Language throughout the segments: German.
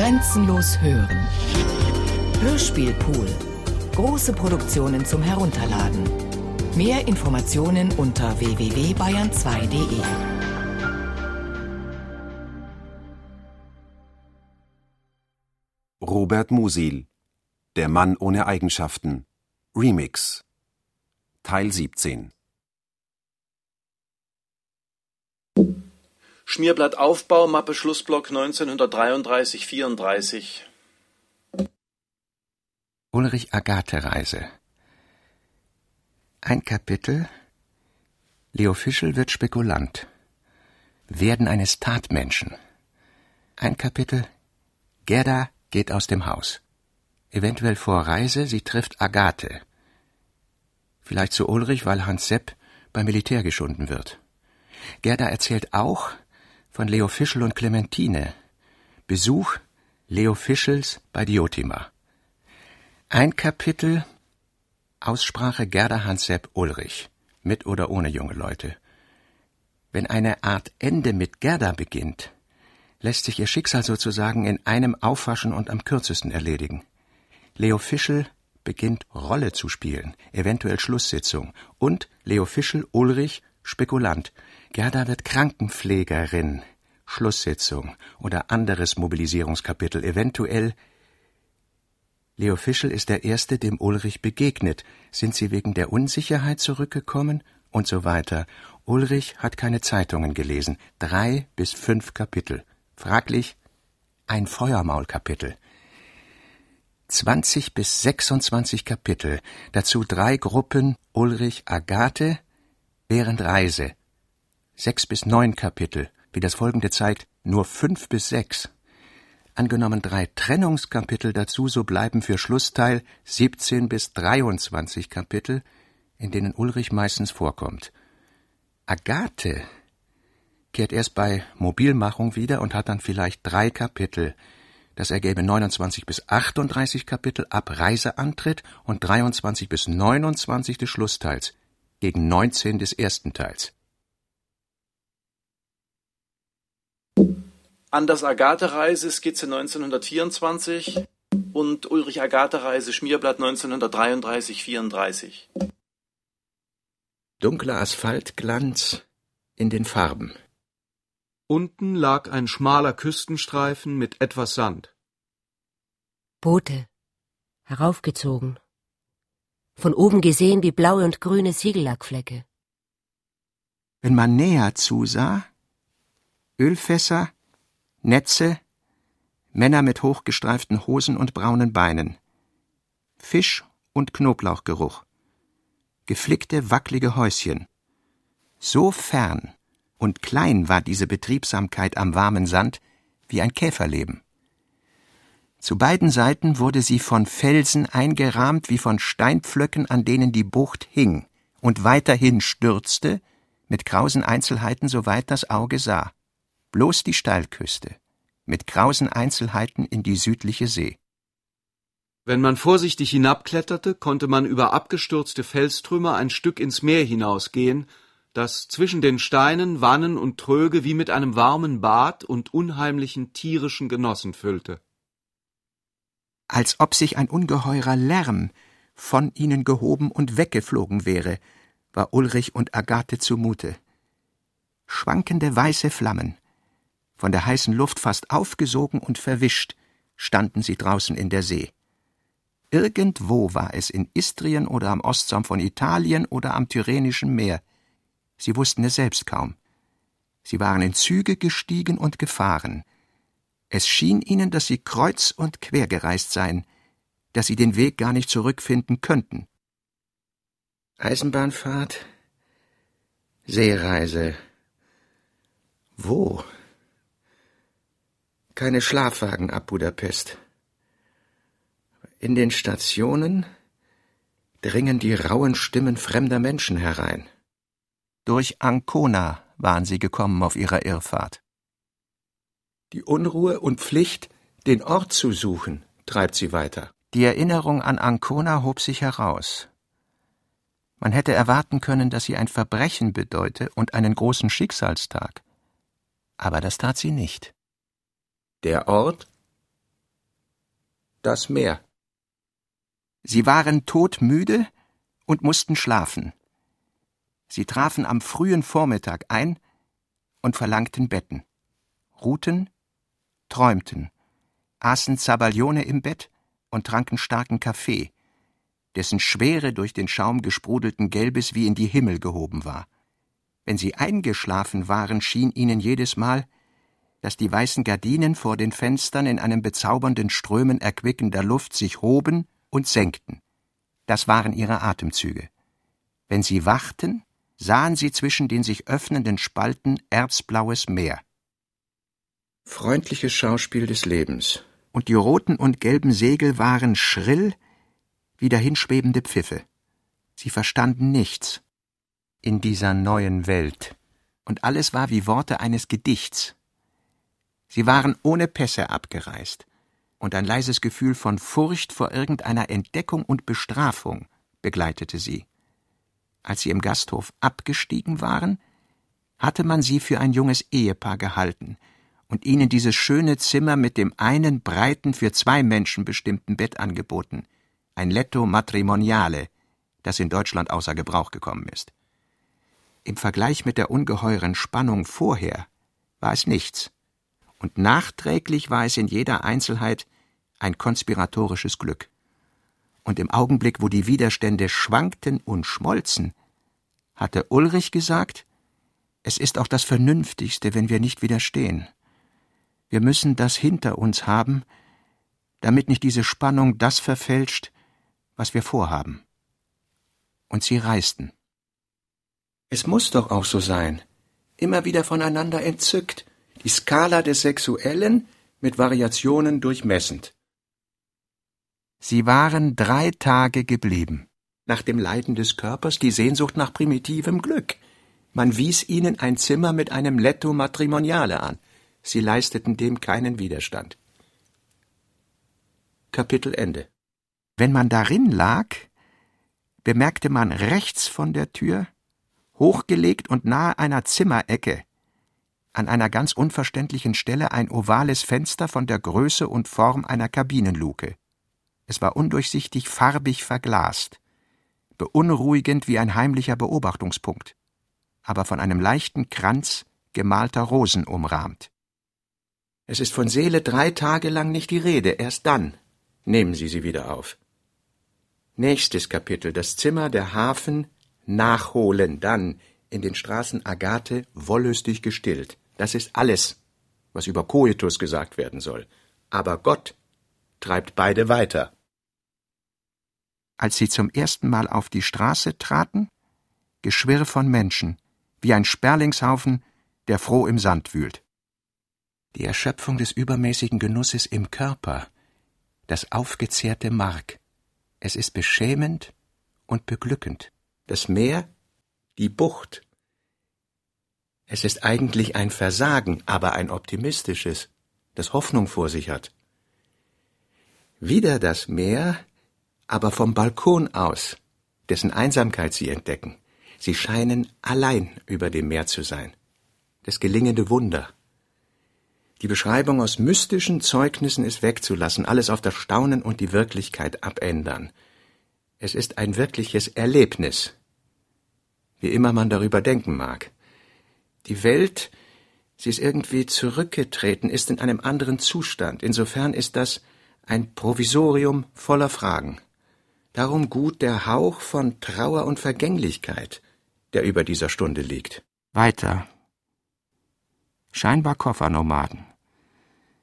Grenzenlos hören. Hörspielpool. Große Produktionen zum Herunterladen. Mehr Informationen unter www.bayern2.de. Robert Musil Der Mann ohne Eigenschaften Remix Teil 17 Schmierblatt Aufbau, Mappe Schlussblock 1933-34. Ulrich Agathe Reise. Ein Kapitel Leo Fischel wird Spekulant. Werden eines Tatmenschen. Ein Kapitel Gerda geht aus dem Haus. Eventuell vor Reise, sie trifft Agathe. Vielleicht zu Ulrich, weil Hans Sepp beim Militär geschunden wird. Gerda erzählt auch, von Leo Fischel und Clementine. Besuch Leo Fischels bei Diotima. Ein Kapitel Aussprache Gerda Hans-Sepp Ulrich, mit oder ohne junge Leute. Wenn eine Art Ende mit Gerda beginnt, lässt sich ihr Schicksal sozusagen in einem Aufwaschen und am kürzesten erledigen. Leo Fischel beginnt Rolle zu spielen, eventuell Schlusssitzung, und Leo Fischel Ulrich Spekulant, Gerda wird Krankenpflegerin, Schlusssitzung oder anderes Mobilisierungskapitel, eventuell Leo Fischel ist der Erste, dem Ulrich begegnet. Sind sie wegen der Unsicherheit zurückgekommen? Und so weiter. Ulrich hat keine Zeitungen gelesen. Drei bis fünf Kapitel. Fraglich ein Feuermaulkapitel. 20 bis 26 Kapitel. Dazu drei Gruppen Ulrich Agathe während Reise sechs bis neun Kapitel, wie das folgende zeigt, nur fünf bis sechs. Angenommen drei Trennungskapitel dazu, so bleiben für Schlussteil 17 bis 23 Kapitel, in denen Ulrich meistens vorkommt. Agathe kehrt erst bei Mobilmachung wieder und hat dann vielleicht drei Kapitel. Das ergäbe 29 bis 38 Kapitel ab Reiseantritt und 23 bis 29 des Schlussteils, gegen 19 des ersten Teils. Anders Agathe-Reise, Skizze 1924 und Ulrich Agathe-Reise, Schmierblatt 1933-34. Dunkler Asphaltglanz in den Farben. Unten lag ein schmaler Küstenstreifen mit etwas Sand. Boote, heraufgezogen. Von oben gesehen wie blaue und grüne Siegellackflecke. Wenn man näher zusah, Ölfässer, Netze, Männer mit hochgestreiften Hosen und braunen Beinen, Fisch und Knoblauchgeruch, geflickte, wackelige Häuschen. So fern und klein war diese Betriebsamkeit am warmen Sand wie ein Käferleben. Zu beiden Seiten wurde sie von Felsen eingerahmt wie von Steinpflöcken, an denen die Bucht hing und weiterhin stürzte, mit krausen Einzelheiten, soweit das Auge sah bloß die Steilküste, mit krausen Einzelheiten in die südliche See. Wenn man vorsichtig hinabkletterte, konnte man über abgestürzte Felstrümmer ein Stück ins Meer hinausgehen, das zwischen den Steinen Wannen und Tröge wie mit einem warmen Bad und unheimlichen tierischen Genossen füllte. Als ob sich ein ungeheurer Lärm von ihnen gehoben und weggeflogen wäre, war Ulrich und Agathe zumute. Schwankende weiße Flammen, von der heißen Luft fast aufgesogen und verwischt, standen sie draußen in der See. Irgendwo war es in Istrien oder am Ostsaum von Italien oder am Tyrrhenischen Meer. Sie wussten es selbst kaum. Sie waren in Züge gestiegen und gefahren. Es schien ihnen, dass sie kreuz und quer gereist seien, dass sie den Weg gar nicht zurückfinden könnten. Eisenbahnfahrt, Seereise. Wo? Keine Schlafwagen ab Budapest. In den Stationen dringen die rauen Stimmen fremder Menschen herein. Durch Ancona waren sie gekommen auf ihrer Irrfahrt. Die Unruhe und Pflicht, den Ort zu suchen, treibt sie weiter. Die Erinnerung an Ancona hob sich heraus. Man hätte erwarten können, dass sie ein Verbrechen bedeute und einen großen Schicksalstag. Aber das tat sie nicht. Der Ort das Meer. Sie waren todmüde und mussten schlafen. Sie trafen am frühen Vormittag ein und verlangten Betten, ruhten, träumten, aßen Zabaglione im Bett und tranken starken Kaffee, dessen Schwere durch den Schaum gesprudelten Gelbes wie in die Himmel gehoben war. Wenn sie eingeschlafen waren, schien ihnen jedes Mal, dass die weißen Gardinen vor den Fenstern in einem bezaubernden Strömen erquickender Luft sich hoben und senkten. Das waren ihre Atemzüge. Wenn sie wachten, sahen sie zwischen den sich öffnenden Spalten erzblaues Meer. Freundliches Schauspiel des Lebens, und die roten und gelben Segel waren schrill wie dahinschwebende Pfiffe. Sie verstanden nichts in dieser neuen Welt, und alles war wie Worte eines Gedichts. Sie waren ohne Pässe abgereist, und ein leises Gefühl von Furcht vor irgendeiner Entdeckung und Bestrafung begleitete sie. Als sie im Gasthof abgestiegen waren, hatte man sie für ein junges Ehepaar gehalten und ihnen dieses schöne Zimmer mit dem einen breiten, für zwei Menschen bestimmten Bett angeboten, ein Letto Matrimoniale, das in Deutschland außer Gebrauch gekommen ist. Im Vergleich mit der ungeheuren Spannung vorher war es nichts, und nachträglich war es in jeder Einzelheit ein konspiratorisches Glück. Und im Augenblick, wo die Widerstände schwankten und schmolzen, hatte Ulrich gesagt, es ist auch das Vernünftigste, wenn wir nicht widerstehen. Wir müssen das hinter uns haben, damit nicht diese Spannung das verfälscht, was wir vorhaben. Und sie reisten. Es muss doch auch so sein. Immer wieder voneinander entzückt, die Skala des Sexuellen mit Variationen durchmessend. Sie waren drei Tage geblieben. Nach dem Leiden des Körpers die Sehnsucht nach primitivem Glück. Man wies ihnen ein Zimmer mit einem Letto Matrimoniale an. Sie leisteten dem keinen Widerstand. Kapitel Ende. Wenn man darin lag, bemerkte man rechts von der Tür, hochgelegt und nahe einer Zimmerecke, an einer ganz unverständlichen Stelle ein ovales Fenster von der Größe und Form einer Kabinenluke. Es war undurchsichtig farbig verglast, beunruhigend wie ein heimlicher Beobachtungspunkt, aber von einem leichten Kranz gemalter Rosen umrahmt. Es ist von Seele drei Tage lang nicht die Rede, erst dann nehmen Sie sie wieder auf. Nächstes Kapitel, das Zimmer der Hafen nachholen, dann in den Straßen Agathe wollüstig gestillt. Das ist alles, was über Koitus gesagt werden soll. Aber Gott treibt beide weiter. Als sie zum ersten Mal auf die Straße traten, Geschwirr von Menschen, wie ein Sperlingshaufen, der froh im Sand wühlt die Erschöpfung des übermäßigen Genusses im Körper, das aufgezehrte Mark. Es ist beschämend und beglückend. Das Meer, die Bucht. Es ist eigentlich ein Versagen, aber ein optimistisches, das Hoffnung vor sich hat. Wieder das Meer, aber vom Balkon aus, dessen Einsamkeit sie entdecken. Sie scheinen allein über dem Meer zu sein. Das gelingende Wunder. Die Beschreibung aus mystischen Zeugnissen ist wegzulassen, alles auf das Staunen und die Wirklichkeit abändern. Es ist ein wirkliches Erlebnis, wie immer man darüber denken mag. Die Welt, sie ist irgendwie zurückgetreten, ist in einem anderen Zustand. Insofern ist das ein Provisorium voller Fragen. Darum gut der Hauch von Trauer und Vergänglichkeit, der über dieser Stunde liegt. Weiter. Scheinbar Koffernomaden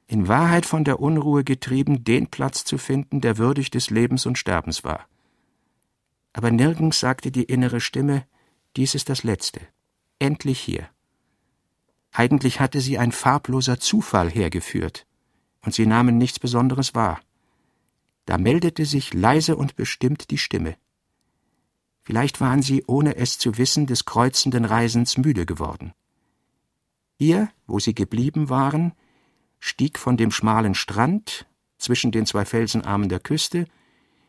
in Wahrheit von der Unruhe getrieben, den Platz zu finden, der würdig des Lebens und Sterbens war. Aber nirgends sagte die innere Stimme, dies ist das Letzte, endlich hier. Eigentlich hatte sie ein farbloser Zufall hergeführt, und sie nahmen nichts Besonderes wahr. Da meldete sich leise und bestimmt die Stimme. Vielleicht waren sie, ohne es zu wissen, des kreuzenden Reisens müde geworden. Hier, wo sie geblieben waren, stieg von dem schmalen Strand zwischen den zwei Felsenarmen der Küste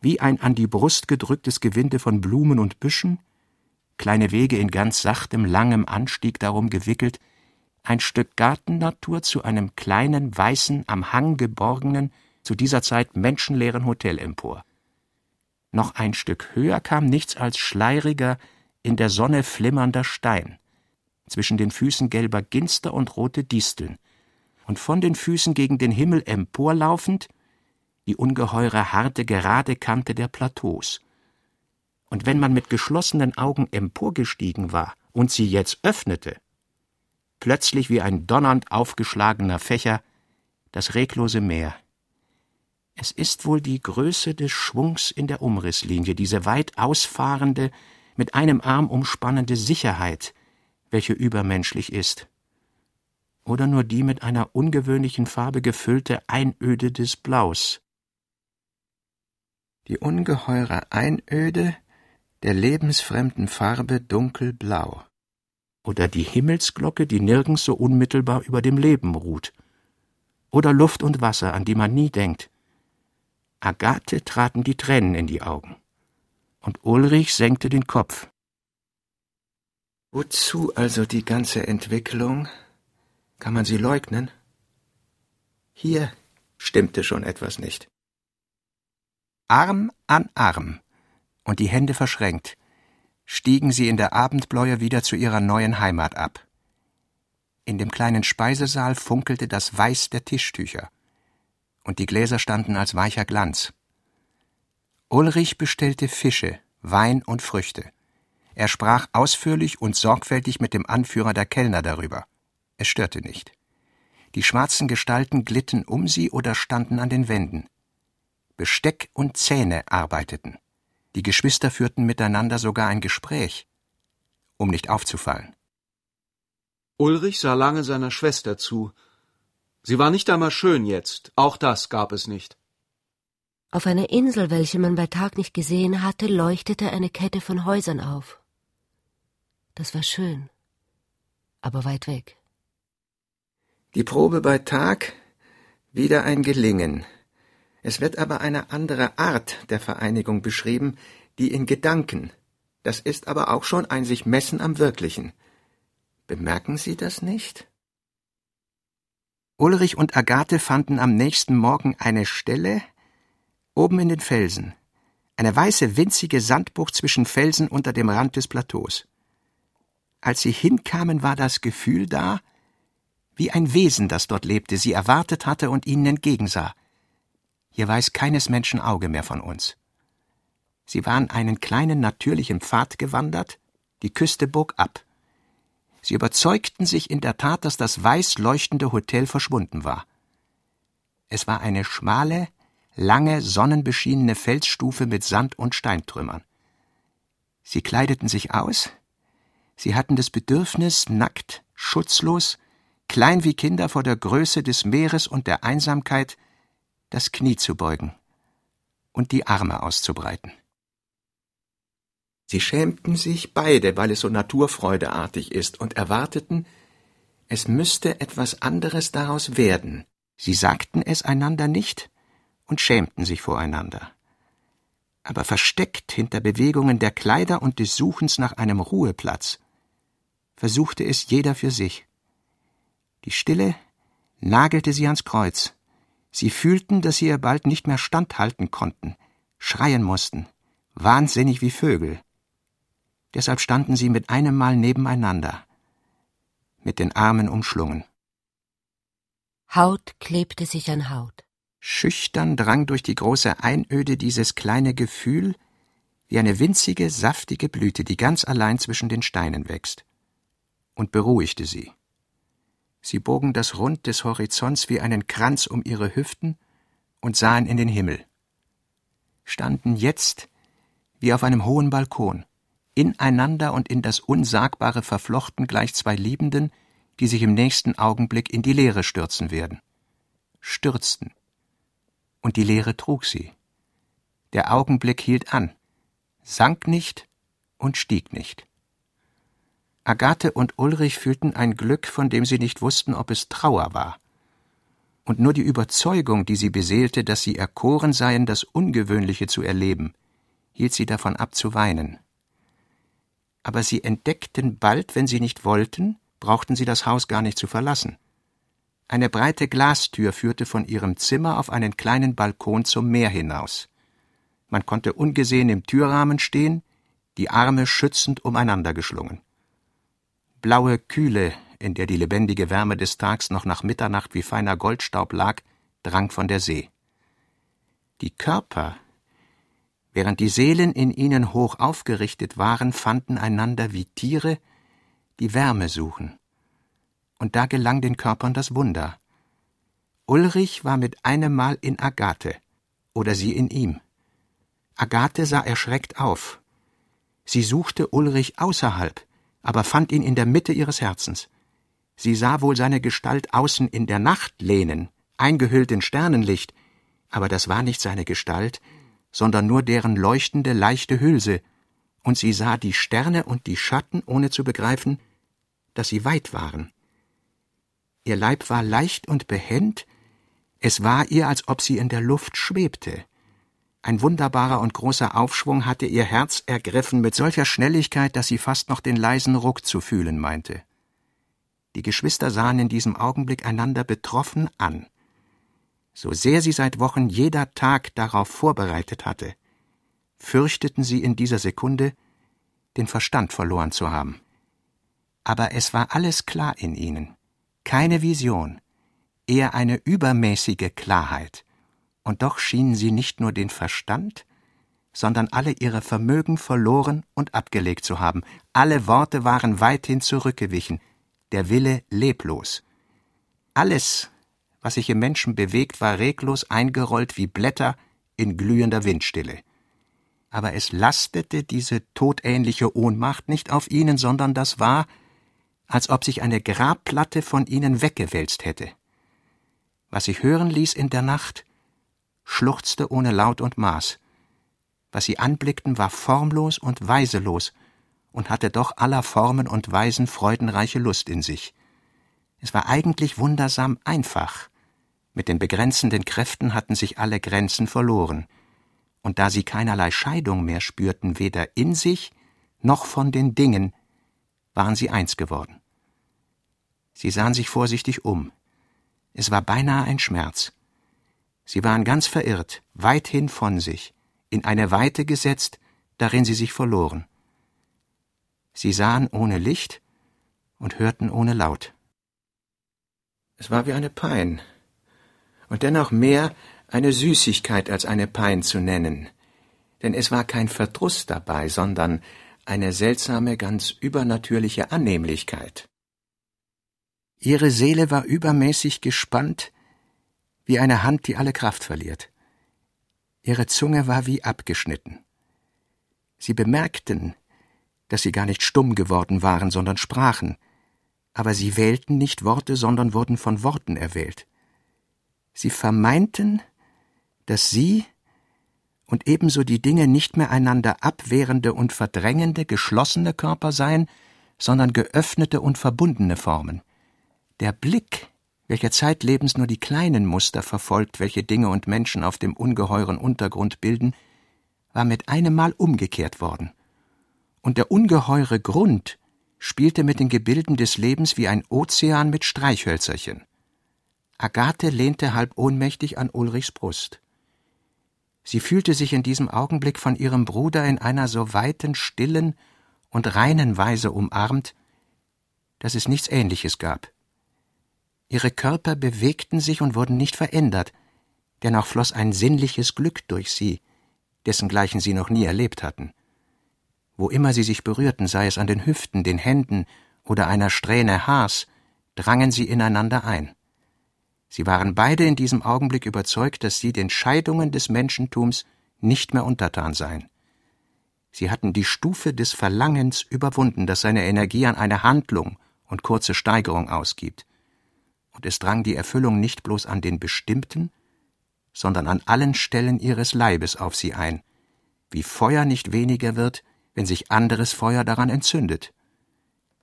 wie ein an die Brust gedrücktes Gewinde von Blumen und Büschen, kleine Wege in ganz sachtem, langem Anstieg darum gewickelt, ein Stück Gartennatur zu einem kleinen, weißen, am Hang geborgenen, zu dieser Zeit menschenleeren Hotel empor. Noch ein Stück höher kam nichts als schleieriger, in der Sonne flimmernder Stein, zwischen den Füßen gelber Ginster und rote Disteln, und von den Füßen gegen den Himmel emporlaufend die ungeheure harte gerade Kante der Plateaus. Und wenn man mit geschlossenen Augen emporgestiegen war und sie jetzt öffnete, plötzlich wie ein donnernd aufgeschlagener Fächer das reglose Meer. Es ist wohl die Größe des Schwungs in der Umrisslinie, diese weit ausfahrende, mit einem Arm umspannende Sicherheit, welche übermenschlich ist. Oder nur die mit einer ungewöhnlichen Farbe gefüllte Einöde des Blaus. Die ungeheure Einöde der lebensfremden Farbe dunkelblau. Oder die Himmelsglocke, die nirgends so unmittelbar über dem Leben ruht. Oder Luft und Wasser, an die man nie denkt. Agathe traten die Tränen in die Augen und Ulrich senkte den Kopf. Wozu also die ganze Entwicklung? Kann man sie leugnen? Hier stimmte schon etwas nicht. Arm an Arm und die Hände verschränkt, stiegen sie in der Abendbläue wieder zu ihrer neuen Heimat ab. In dem kleinen Speisesaal funkelte das Weiß der Tischtücher, und die Gläser standen als weicher Glanz. Ulrich bestellte Fische, Wein und Früchte. Er sprach ausführlich und sorgfältig mit dem Anführer der Kellner darüber. Es störte nicht. Die schwarzen Gestalten glitten um sie oder standen an den Wänden. Besteck und Zähne arbeiteten. Die Geschwister führten miteinander sogar ein Gespräch, um nicht aufzufallen. Ulrich sah lange seiner Schwester zu. Sie war nicht einmal schön jetzt, auch das gab es nicht. Auf einer Insel, welche man bei Tag nicht gesehen hatte, leuchtete eine Kette von Häusern auf. Das war schön, aber weit weg. Die Probe bei Tag wieder ein Gelingen. Es wird aber eine andere Art der Vereinigung beschrieben, die in Gedanken. Das ist aber auch schon ein sich messen am Wirklichen. Bemerken Sie das nicht? Ulrich und Agathe fanden am nächsten Morgen eine Stelle, oben in den Felsen, eine weiße winzige Sandbucht zwischen Felsen unter dem Rand des Plateaus. Als sie hinkamen, war das Gefühl da, wie ein Wesen, das dort lebte, sie erwartet hatte und ihnen entgegensah. Hier weiß keines Menschen Auge mehr von uns. Sie waren einen kleinen natürlichen Pfad gewandert, die Küste bog ab. Sie überzeugten sich in der Tat, dass das weiß leuchtende Hotel verschwunden war. Es war eine schmale, lange, sonnenbeschienene Felsstufe mit Sand und Steintrümmern. Sie kleideten sich aus, sie hatten das Bedürfnis, nackt, schutzlos, klein wie Kinder vor der Größe des Meeres und der Einsamkeit, das Knie zu beugen und die Arme auszubreiten. Sie schämten sich beide, weil es so naturfreudeartig ist, und erwarteten, es müsste etwas anderes daraus werden. Sie sagten es einander nicht, und schämten sich voreinander. Aber versteckt hinter Bewegungen der Kleider und des Suchens nach einem Ruheplatz versuchte es jeder für sich. Die Stille nagelte sie ans Kreuz. Sie fühlten, dass sie ihr bald nicht mehr standhalten konnten, schreien mussten, wahnsinnig wie Vögel. Deshalb standen sie mit einem Mal nebeneinander, mit den Armen umschlungen. Haut klebte sich an Haut. Schüchtern drang durch die große Einöde dieses kleine Gefühl wie eine winzige, saftige Blüte, die ganz allein zwischen den Steinen wächst, und beruhigte sie. Sie bogen das Rund des Horizonts wie einen Kranz um ihre Hüften und sahen in den Himmel, standen jetzt wie auf einem hohen Balkon, ineinander und in das Unsagbare verflochten gleich zwei Liebenden, die sich im nächsten Augenblick in die Leere stürzen werden. Stürzten, und die Leere trug sie. Der Augenblick hielt an, sank nicht und stieg nicht. Agathe und Ulrich fühlten ein Glück, von dem sie nicht wussten, ob es Trauer war. Und nur die Überzeugung, die sie beseelte, dass sie erkoren seien, das Ungewöhnliche zu erleben, hielt sie davon ab zu weinen. Aber sie entdeckten bald, wenn sie nicht wollten, brauchten sie das Haus gar nicht zu verlassen. Eine breite Glastür führte von ihrem Zimmer auf einen kleinen Balkon zum Meer hinaus. Man konnte ungesehen im Türrahmen stehen, die Arme schützend umeinander geschlungen. Blaue Kühle, in der die lebendige Wärme des Tags noch nach Mitternacht wie feiner Goldstaub lag, drang von der See. Die Körper, während die Seelen in ihnen hoch aufgerichtet waren, fanden einander wie Tiere, die Wärme suchen. Und da gelang den Körpern das Wunder. Ulrich war mit einem Mal in Agathe, oder sie in ihm. Agathe sah erschreckt auf. Sie suchte Ulrich außerhalb, aber fand ihn in der Mitte ihres Herzens. Sie sah wohl seine Gestalt außen in der Nacht lehnen, eingehüllt in Sternenlicht, aber das war nicht seine Gestalt, sondern nur deren leuchtende, leichte Hülse, und sie sah die Sterne und die Schatten, ohne zu begreifen, dass sie weit waren. Ihr Leib war leicht und behend, es war ihr, als ob sie in der Luft schwebte. Ein wunderbarer und großer Aufschwung hatte ihr Herz ergriffen mit solcher Schnelligkeit, dass sie fast noch den leisen Ruck zu fühlen meinte. Die Geschwister sahen in diesem Augenblick einander betroffen an. So sehr sie seit Wochen jeder Tag darauf vorbereitet hatte, fürchteten sie in dieser Sekunde, den Verstand verloren zu haben. Aber es war alles klar in ihnen, keine Vision, eher eine übermäßige Klarheit, und doch schienen sie nicht nur den Verstand, sondern alle ihre Vermögen verloren und abgelegt zu haben, alle Worte waren weithin zurückgewichen, der Wille leblos. Alles, was sich im Menschen bewegt, war reglos eingerollt wie Blätter in glühender Windstille. Aber es lastete diese todähnliche Ohnmacht nicht auf ihnen, sondern das war, als ob sich eine Grabplatte von ihnen weggewälzt hätte. Was sich hören ließ in der Nacht, schluchzte ohne Laut und Maß. Was sie anblickten, war formlos und weiselos, und hatte doch aller Formen und Weisen freudenreiche Lust in sich. Es war eigentlich wundersam einfach. Mit den begrenzenden Kräften hatten sich alle Grenzen verloren. Und da sie keinerlei Scheidung mehr spürten, weder in sich noch von den Dingen, waren sie eins geworden. Sie sahen sich vorsichtig um. Es war beinahe ein Schmerz. Sie waren ganz verirrt, weithin von sich, in eine Weite gesetzt, darin sie sich verloren. Sie sahen ohne Licht und hörten ohne Laut. Es war wie eine Pein, und dennoch mehr eine Süßigkeit als eine Pein zu nennen, denn es war kein Verdruss dabei, sondern eine seltsame, ganz übernatürliche Annehmlichkeit. Ihre Seele war übermäßig gespannt, wie eine Hand, die alle Kraft verliert. Ihre Zunge war wie abgeschnitten. Sie bemerkten, dass sie gar nicht stumm geworden waren, sondern sprachen, aber sie wählten nicht Worte, sondern wurden von Worten erwählt. Sie vermeinten, dass sie und ebenso die Dinge nicht mehr einander abwehrende und verdrängende, geschlossene Körper seien, sondern geöffnete und verbundene Formen. Der Blick, welcher zeitlebens nur die kleinen Muster verfolgt, welche Dinge und Menschen auf dem ungeheuren Untergrund bilden, war mit einem Mal umgekehrt worden und der ungeheure Grund spielte mit den Gebilden des Lebens wie ein Ozean mit Streichhölzerchen. Agathe lehnte halb ohnmächtig an Ulrichs Brust. Sie fühlte sich in diesem Augenblick von ihrem Bruder in einer so weiten, stillen und reinen Weise umarmt, dass es nichts Ähnliches gab. Ihre Körper bewegten sich und wurden nicht verändert, dennoch floss ein sinnliches Glück durch sie, dessengleichen sie noch nie erlebt hatten. Wo immer sie sich berührten, sei es an den Hüften, den Händen oder einer Strähne Haars, drangen sie ineinander ein. Sie waren beide in diesem Augenblick überzeugt, dass sie den Scheidungen des Menschentums nicht mehr untertan seien. Sie hatten die Stufe des Verlangens überwunden, das seine Energie an eine Handlung und kurze Steigerung ausgibt. Und es drang die Erfüllung nicht bloß an den bestimmten, sondern an allen Stellen ihres Leibes auf sie ein, wie Feuer nicht weniger wird, wenn sich anderes Feuer daran entzündet.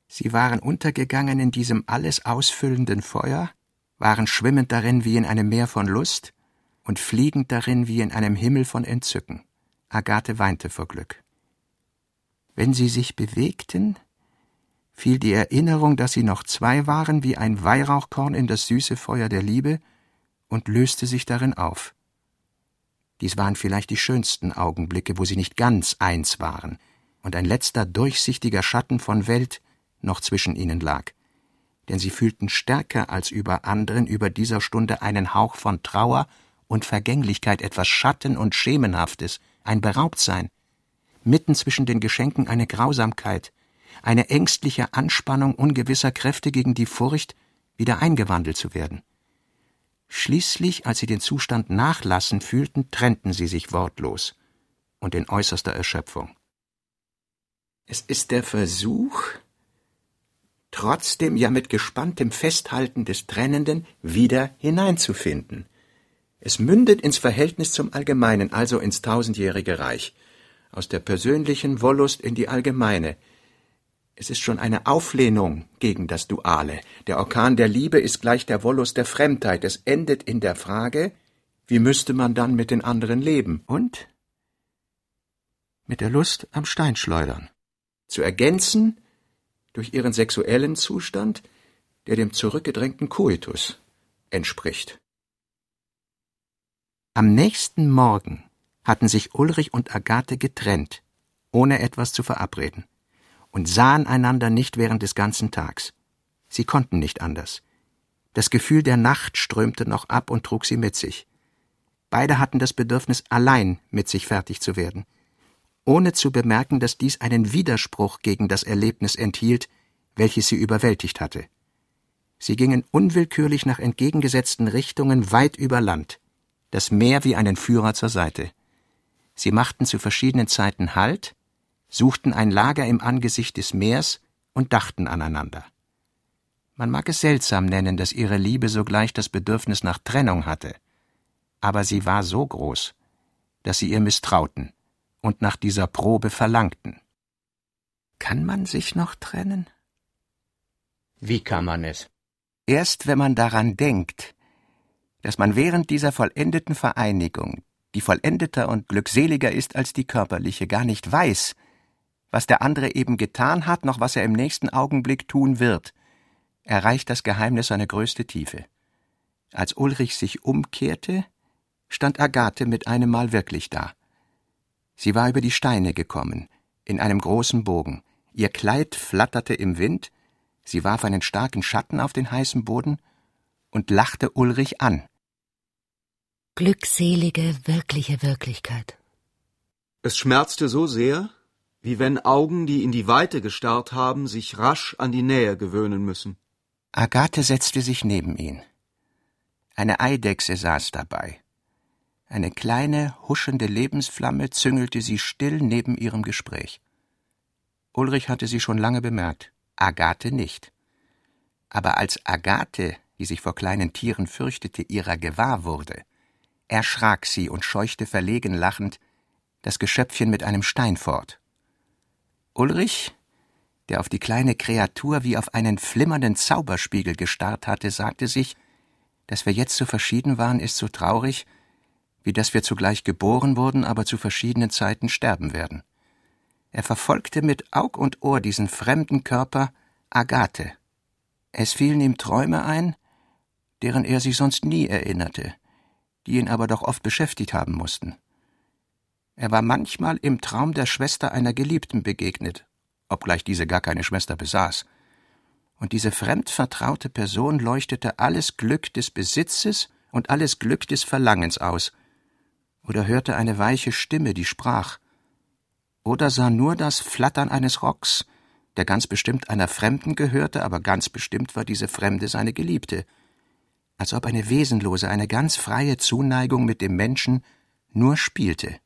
Sie waren untergegangen in diesem alles ausfüllenden Feuer, waren schwimmend darin wie in einem Meer von Lust und fliegend darin wie in einem Himmel von Entzücken. Agathe weinte vor Glück. Wenn sie sich bewegten, fiel die Erinnerung, dass sie noch zwei waren, wie ein Weihrauchkorn in das süße Feuer der Liebe und löste sich darin auf. Dies waren vielleicht die schönsten Augenblicke, wo sie nicht ganz eins waren und ein letzter durchsichtiger Schatten von Welt noch zwischen ihnen lag. Denn sie fühlten stärker als über anderen über dieser Stunde einen Hauch von Trauer und Vergänglichkeit, etwas Schatten und Schemenhaftes, ein Beraubtsein. Mitten zwischen den Geschenken eine Grausamkeit, eine ängstliche Anspannung ungewisser Kräfte gegen die Furcht, wieder eingewandelt zu werden. Schließlich, als sie den Zustand nachlassen fühlten, trennten sie sich wortlos und in äußerster Erschöpfung. Es ist der Versuch, trotzdem ja mit gespanntem Festhalten des Trennenden wieder hineinzufinden. Es mündet ins Verhältnis zum Allgemeinen, also ins tausendjährige Reich, aus der persönlichen Wollust in die allgemeine, es ist schon eine Auflehnung gegen das Duale. Der Orkan der Liebe ist gleich der Wollust der Fremdheit. Es endet in der Frage, wie müsste man dann mit den anderen leben? Und? Mit der Lust am Steinschleudern. Zu ergänzen durch ihren sexuellen Zustand, der dem zurückgedrängten Koitus entspricht. Am nächsten Morgen hatten sich Ulrich und Agathe getrennt, ohne etwas zu verabreden und sahen einander nicht während des ganzen Tags. Sie konnten nicht anders. Das Gefühl der Nacht strömte noch ab und trug sie mit sich. Beide hatten das Bedürfnis, allein mit sich fertig zu werden, ohne zu bemerken, dass dies einen Widerspruch gegen das Erlebnis enthielt, welches sie überwältigt hatte. Sie gingen unwillkürlich nach entgegengesetzten Richtungen weit über Land, das Meer wie einen Führer zur Seite. Sie machten zu verschiedenen Zeiten Halt, suchten ein Lager im Angesicht des Meers und dachten aneinander. Man mag es seltsam nennen, dass ihre Liebe sogleich das Bedürfnis nach Trennung hatte, aber sie war so groß, dass sie ihr misstrauten und nach dieser Probe verlangten. Kann man sich noch trennen? Wie kann man es? Erst wenn man daran denkt, dass man während dieser vollendeten Vereinigung, die vollendeter und glückseliger ist als die körperliche, gar nicht weiß, was der andere eben getan hat, noch was er im nächsten Augenblick tun wird, erreicht das Geheimnis seine größte Tiefe. Als Ulrich sich umkehrte, stand Agathe mit einem Mal wirklich da. Sie war über die Steine gekommen, in einem großen Bogen. Ihr Kleid flatterte im Wind, sie warf einen starken Schatten auf den heißen Boden und lachte Ulrich an. Glückselige, wirkliche Wirklichkeit. Es schmerzte so sehr, wie wenn Augen, die in die Weite gestarrt haben, sich rasch an die Nähe gewöhnen müssen. Agathe setzte sich neben ihn. Eine Eidechse saß dabei. Eine kleine, huschende Lebensflamme züngelte sie still neben ihrem Gespräch. Ulrich hatte sie schon lange bemerkt, Agathe nicht. Aber als Agathe, die sich vor kleinen Tieren fürchtete, ihrer gewahr wurde, erschrak sie und scheuchte verlegen lachend das Geschöpfchen mit einem Stein fort. Ulrich, der auf die kleine Kreatur wie auf einen flimmernden Zauberspiegel gestarrt hatte, sagte sich, dass wir jetzt so verschieden waren, ist so traurig, wie dass wir zugleich geboren wurden, aber zu verschiedenen Zeiten sterben werden. Er verfolgte mit Aug und Ohr diesen fremden Körper Agathe. Es fielen ihm Träume ein, deren er sich sonst nie erinnerte, die ihn aber doch oft beschäftigt haben mussten. Er war manchmal im Traum der Schwester einer Geliebten begegnet, obgleich diese gar keine Schwester besaß. Und diese fremdvertraute Person leuchtete alles Glück des Besitzes und alles Glück des Verlangens aus, oder hörte eine weiche Stimme, die sprach, oder sah nur das Flattern eines Rocks, der ganz bestimmt einer Fremden gehörte, aber ganz bestimmt war diese Fremde seine Geliebte, als ob eine wesenlose, eine ganz freie Zuneigung mit dem Menschen nur spielte.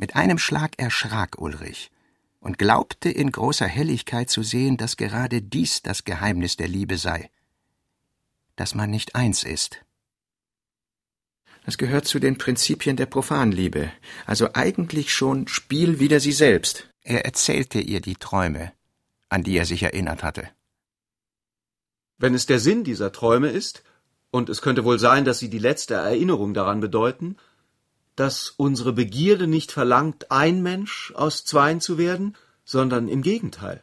Mit einem Schlag erschrak Ulrich und glaubte in großer Helligkeit zu sehen, dass gerade dies das Geheimnis der Liebe sei, dass man nicht eins ist. Das gehört zu den Prinzipien der Profanliebe, also eigentlich schon Spiel wider sie selbst. Er erzählte ihr die Träume, an die er sich erinnert hatte. Wenn es der Sinn dieser Träume ist, und es könnte wohl sein, dass sie die letzte Erinnerung daran bedeuten, dass unsere Begierde nicht verlangt, ein Mensch aus zweien zu werden, sondern im Gegenteil.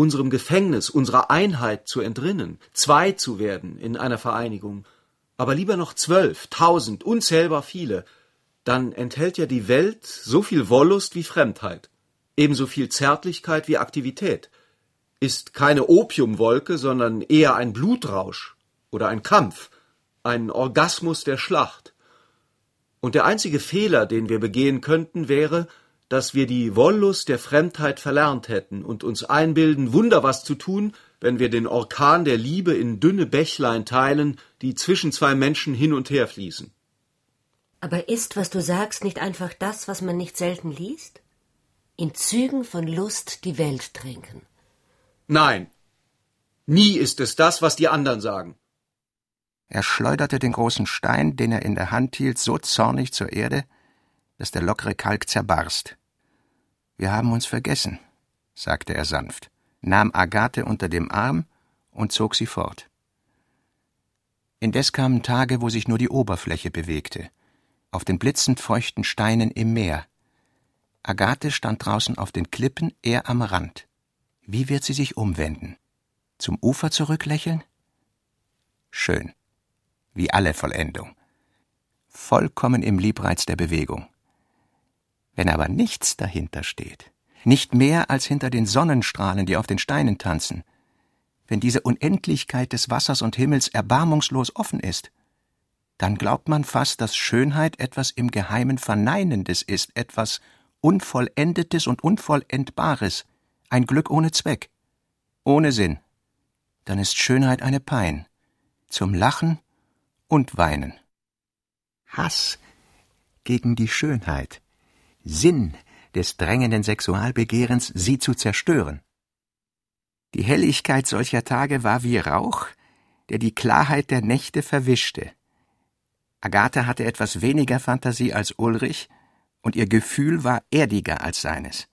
unserem Gefängnis, unserer Einheit zu entrinnen, zwei zu werden in einer Vereinigung, aber lieber noch zwölf, tausend, unzählbar viele, dann enthält ja die Welt so viel Wollust wie Fremdheit, ebenso viel Zärtlichkeit wie Aktivität, ist keine Opiumwolke, sondern eher ein Blutrausch oder ein Kampf, ein Orgasmus der Schlacht. Und der einzige Fehler, den wir begehen könnten, wäre, dass wir die Wollust der Fremdheit verlernt hätten und uns einbilden, Wunder was zu tun, wenn wir den Orkan der Liebe in dünne Bächlein teilen, die zwischen zwei Menschen hin und her fließen. Aber ist, was du sagst, nicht einfach das, was man nicht selten liest? In Zügen von Lust die Welt trinken. Nein, nie ist es das, was die anderen sagen. Er schleuderte den großen Stein, den er in der Hand hielt, so zornig zur Erde, dass der lockere Kalk zerbarst. Wir haben uns vergessen, sagte er sanft, nahm Agathe unter dem Arm und zog sie fort. Indes kamen Tage, wo sich nur die Oberfläche bewegte, auf den blitzend feuchten Steinen im Meer. Agathe stand draußen auf den Klippen, er am Rand. Wie wird sie sich umwenden? Zum Ufer zurücklächeln? Schön. Wie alle Vollendung. Vollkommen im Liebreiz der Bewegung. Wenn aber nichts dahinter steht, nicht mehr als hinter den Sonnenstrahlen, die auf den Steinen tanzen, wenn diese Unendlichkeit des Wassers und Himmels erbarmungslos offen ist, dann glaubt man fast, dass Schönheit etwas im Geheimen Verneinendes ist, etwas Unvollendetes und Unvollendbares, ein Glück ohne Zweck, ohne Sinn. Dann ist Schönheit eine Pein, zum Lachen und Weinen. Hass gegen die Schönheit, Sinn des drängenden Sexualbegehrens, sie zu zerstören. Die Helligkeit solcher Tage war wie Rauch, der die Klarheit der Nächte verwischte. Agathe hatte etwas weniger Fantasie als Ulrich, und ihr Gefühl war erdiger als seines.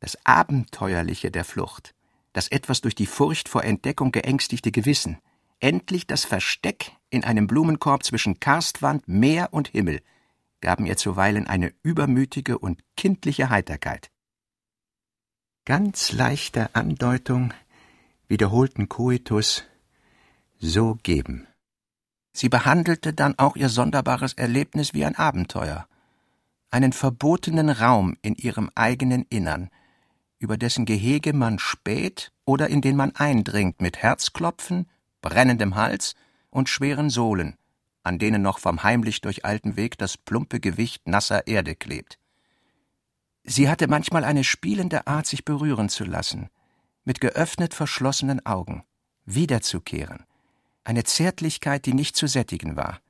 Das Abenteuerliche der Flucht, das etwas durch die Furcht vor Entdeckung geängstigte Gewissen, endlich das Versteck in einem Blumenkorb zwischen Karstwand, Meer und Himmel, gaben ihr zuweilen eine übermütige und kindliche Heiterkeit. Ganz leichte Andeutung, wiederholten Koitus, so geben. Sie behandelte dann auch ihr sonderbares Erlebnis wie ein Abenteuer, einen verbotenen Raum in ihrem eigenen Innern, über dessen Gehege man späht oder in den man eindringt mit Herzklopfen, brennendem Hals und schweren Sohlen, an denen noch vom heimlich durcheilten Weg das plumpe Gewicht nasser Erde klebt. Sie hatte manchmal eine spielende Art, sich berühren zu lassen, mit geöffnet verschlossenen Augen, wiederzukehren, eine Zärtlichkeit, die nicht zu sättigen war.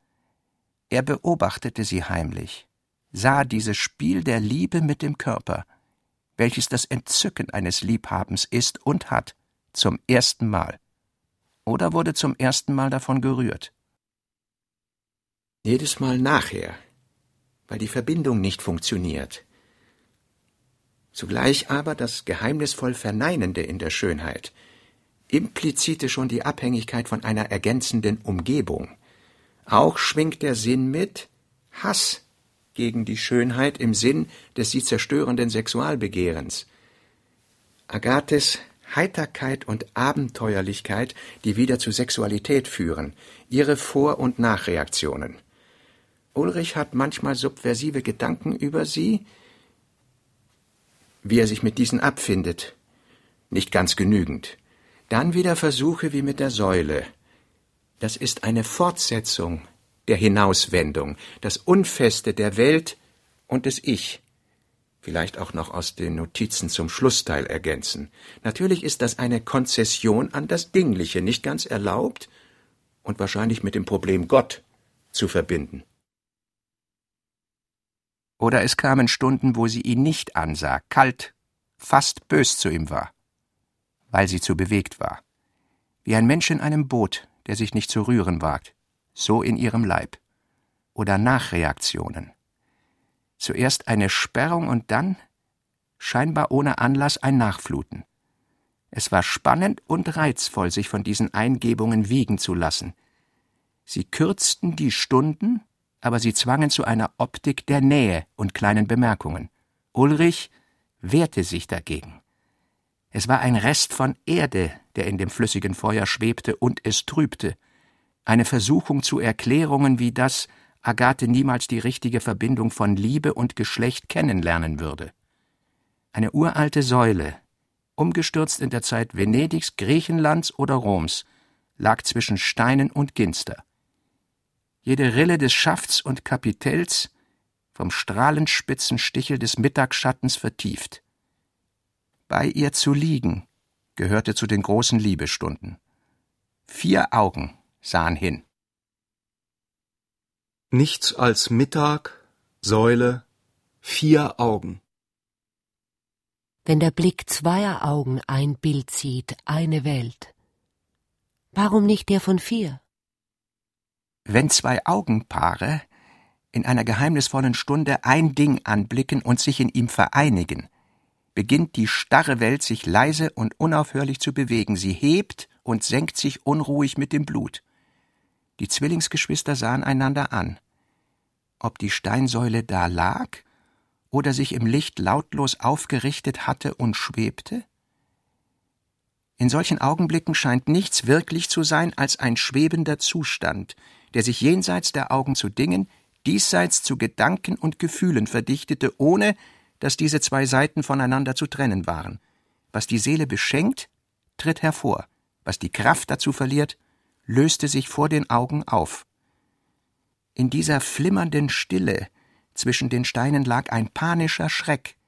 Er beobachtete sie heimlich, sah dieses Spiel der Liebe mit dem Körper, welches das Entzücken eines Liebhabens ist und hat, zum ersten Mal. Oder wurde zum ersten Mal davon gerührt. Jedes Mal nachher, weil die Verbindung nicht funktioniert. Zugleich aber das geheimnisvoll Verneinende in der Schönheit, implizite schon die Abhängigkeit von einer ergänzenden Umgebung. Auch schwingt der Sinn mit Hass gegen die Schönheit im Sinn des sie zerstörenden Sexualbegehrens. Agathes Heiterkeit und Abenteuerlichkeit, die wieder zu Sexualität führen, ihre Vor- und Nachreaktionen. Ulrich hat manchmal subversive Gedanken über sie, wie er sich mit diesen abfindet. Nicht ganz genügend. Dann wieder Versuche wie mit der Säule. Das ist eine Fortsetzung der Hinauswendung, das Unfeste der Welt und des Ich. Vielleicht auch noch aus den Notizen zum Schlussteil ergänzen. Natürlich ist das eine Konzession an das Dingliche, nicht ganz erlaubt und wahrscheinlich mit dem Problem Gott zu verbinden. Oder es kamen Stunden, wo sie ihn nicht ansah, kalt, fast bös zu ihm war, weil sie zu bewegt war. Wie ein Mensch in einem Boot, der sich nicht zu rühren wagt, so in ihrem Leib. Oder Nachreaktionen. Zuerst eine Sperrung und dann, scheinbar ohne Anlass, ein Nachfluten. Es war spannend und reizvoll, sich von diesen Eingebungen wiegen zu lassen. Sie kürzten die Stunden aber sie zwangen zu einer Optik der Nähe und kleinen Bemerkungen. Ulrich wehrte sich dagegen. Es war ein Rest von Erde, der in dem flüssigen Feuer schwebte und es trübte. Eine Versuchung zu Erklärungen wie das, Agathe niemals die richtige Verbindung von Liebe und Geschlecht kennenlernen würde. Eine uralte Säule, umgestürzt in der Zeit Venedigs, Griechenlands oder Roms, lag zwischen Steinen und Ginster. Jede Rille des Schafts und Kapitells vom strahlenspitzen Stichel des Mittagsschattens vertieft. Bei ihr zu liegen gehörte zu den großen Liebestunden. Vier Augen sahen hin. Nichts als Mittag, Säule, vier Augen. Wenn der Blick zweier Augen ein Bild sieht, eine Welt, warum nicht der von vier? Wenn zwei Augenpaare in einer geheimnisvollen Stunde ein Ding anblicken und sich in ihm vereinigen, beginnt die starre Welt sich leise und unaufhörlich zu bewegen, sie hebt und senkt sich unruhig mit dem Blut. Die Zwillingsgeschwister sahen einander an. Ob die Steinsäule da lag oder sich im Licht lautlos aufgerichtet hatte und schwebte? In solchen Augenblicken scheint nichts wirklich zu sein als ein schwebender Zustand, der sich jenseits der Augen zu Dingen, diesseits zu Gedanken und Gefühlen verdichtete, ohne dass diese zwei Seiten voneinander zu trennen waren. Was die Seele beschenkt, tritt hervor, was die Kraft dazu verliert, löste sich vor den Augen auf. In dieser flimmernden Stille zwischen den Steinen lag ein panischer Schreck.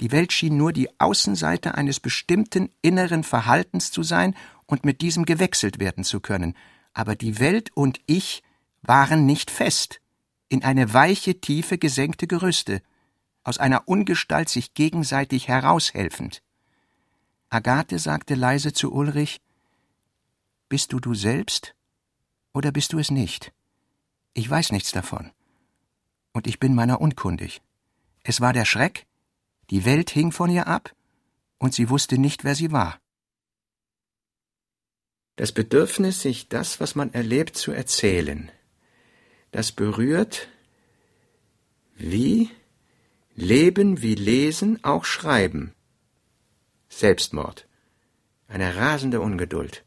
Die Welt schien nur die Außenseite eines bestimmten inneren Verhaltens zu sein und mit diesem gewechselt werden zu können, aber die Welt und ich waren nicht fest, in eine weiche Tiefe gesenkte Gerüste, aus einer Ungestalt sich gegenseitig heraushelfend. Agathe sagte leise zu Ulrich bist du du selbst oder bist du es nicht? Ich weiß nichts davon. Und ich bin meiner unkundig. Es war der Schreck, die Welt hing von ihr ab, und sie wusste nicht, wer sie war. Das Bedürfnis, sich das, was man erlebt, zu erzählen, das berührt wie Leben, wie Lesen, auch Schreiben. Selbstmord. Eine rasende Ungeduld.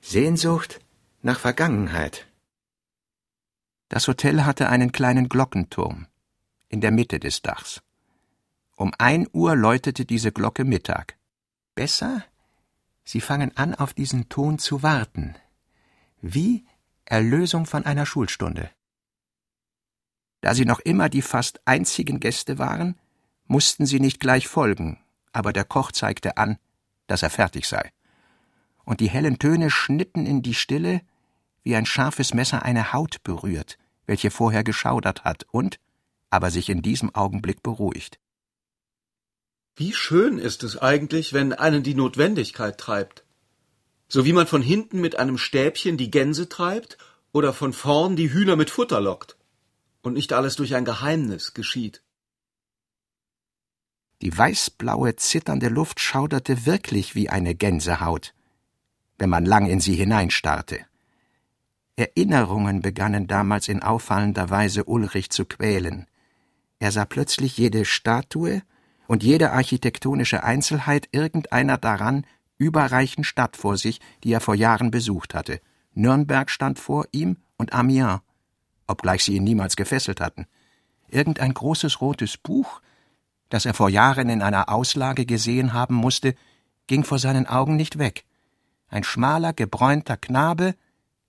Sehnsucht nach Vergangenheit. Das Hotel hatte einen kleinen Glockenturm in der Mitte des Dachs. Um ein Uhr läutete diese Glocke Mittag. Besser, Sie fangen an, auf diesen Ton zu warten. Wie Erlösung von einer Schulstunde. Da sie noch immer die fast einzigen Gäste waren, mussten sie nicht gleich folgen, aber der Koch zeigte an, dass er fertig sei und die hellen Töne schnitten in die Stille, wie ein scharfes Messer eine Haut berührt, welche vorher geschaudert hat und, aber sich in diesem Augenblick beruhigt. Wie schön ist es eigentlich, wenn einen die Notwendigkeit treibt. So wie man von hinten mit einem Stäbchen die Gänse treibt oder von vorn die Hühner mit Futter lockt. Und nicht alles durch ein Geheimnis geschieht. Die weißblaue, zitternde Luft schauderte wirklich wie eine Gänsehaut wenn man lang in sie hineinstarrte. Erinnerungen begannen damals in auffallender Weise Ulrich zu quälen. Er sah plötzlich jede Statue und jede architektonische Einzelheit irgendeiner daran überreichen Stadt vor sich, die er vor Jahren besucht hatte. Nürnberg stand vor ihm und Amiens, obgleich sie ihn niemals gefesselt hatten. Irgendein großes rotes Buch, das er vor Jahren in einer Auslage gesehen haben musste, ging vor seinen Augen nicht weg ein schmaler, gebräunter Knabe,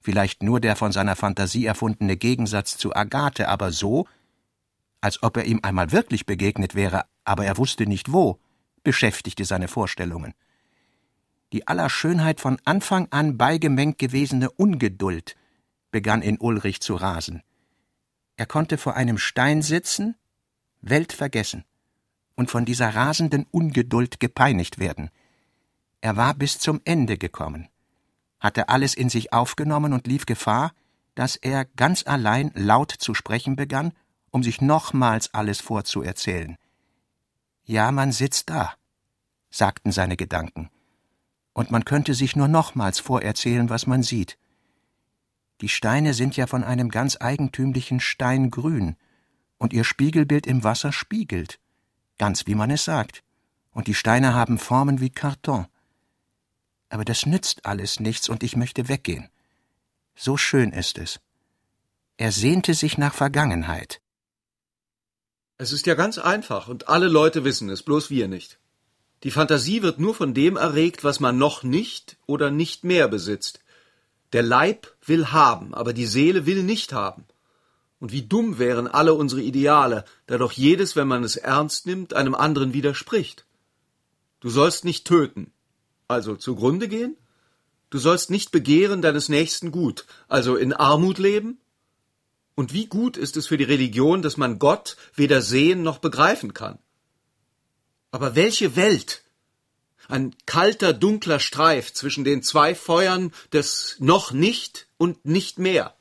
vielleicht nur der von seiner Fantasie erfundene Gegensatz zu Agathe, aber so, als ob er ihm einmal wirklich begegnet wäre, aber er wusste nicht wo, beschäftigte seine Vorstellungen. Die aller Schönheit von Anfang an beigemengt gewesene Ungeduld begann in Ulrich zu rasen. Er konnte vor einem Stein sitzen, Welt vergessen und von dieser rasenden Ungeduld gepeinigt werden – er war bis zum Ende gekommen, hatte alles in sich aufgenommen und lief Gefahr, dass er ganz allein laut zu sprechen begann, um sich nochmals alles vorzuerzählen. Ja, man sitzt da, sagten seine Gedanken, und man könnte sich nur nochmals vorerzählen, was man sieht. Die Steine sind ja von einem ganz eigentümlichen Steingrün, und ihr Spiegelbild im Wasser spiegelt, ganz wie man es sagt und die Steine haben Formen wie Karton. Aber das nützt alles nichts, und ich möchte weggehen. So schön ist es. Er sehnte sich nach Vergangenheit. Es ist ja ganz einfach, und alle Leute wissen es, bloß wir nicht. Die Fantasie wird nur von dem erregt, was man noch nicht oder nicht mehr besitzt. Der Leib will haben, aber die Seele will nicht haben. Und wie dumm wären alle unsere Ideale, da doch jedes, wenn man es ernst nimmt, einem anderen widerspricht. Du sollst nicht töten, also zugrunde gehen? Du sollst nicht begehren deines nächsten Gut, also in Armut leben? Und wie gut ist es für die Religion, dass man Gott weder sehen noch begreifen kann? Aber welche Welt? Ein kalter, dunkler Streif zwischen den zwei Feuern des noch nicht und nicht mehr.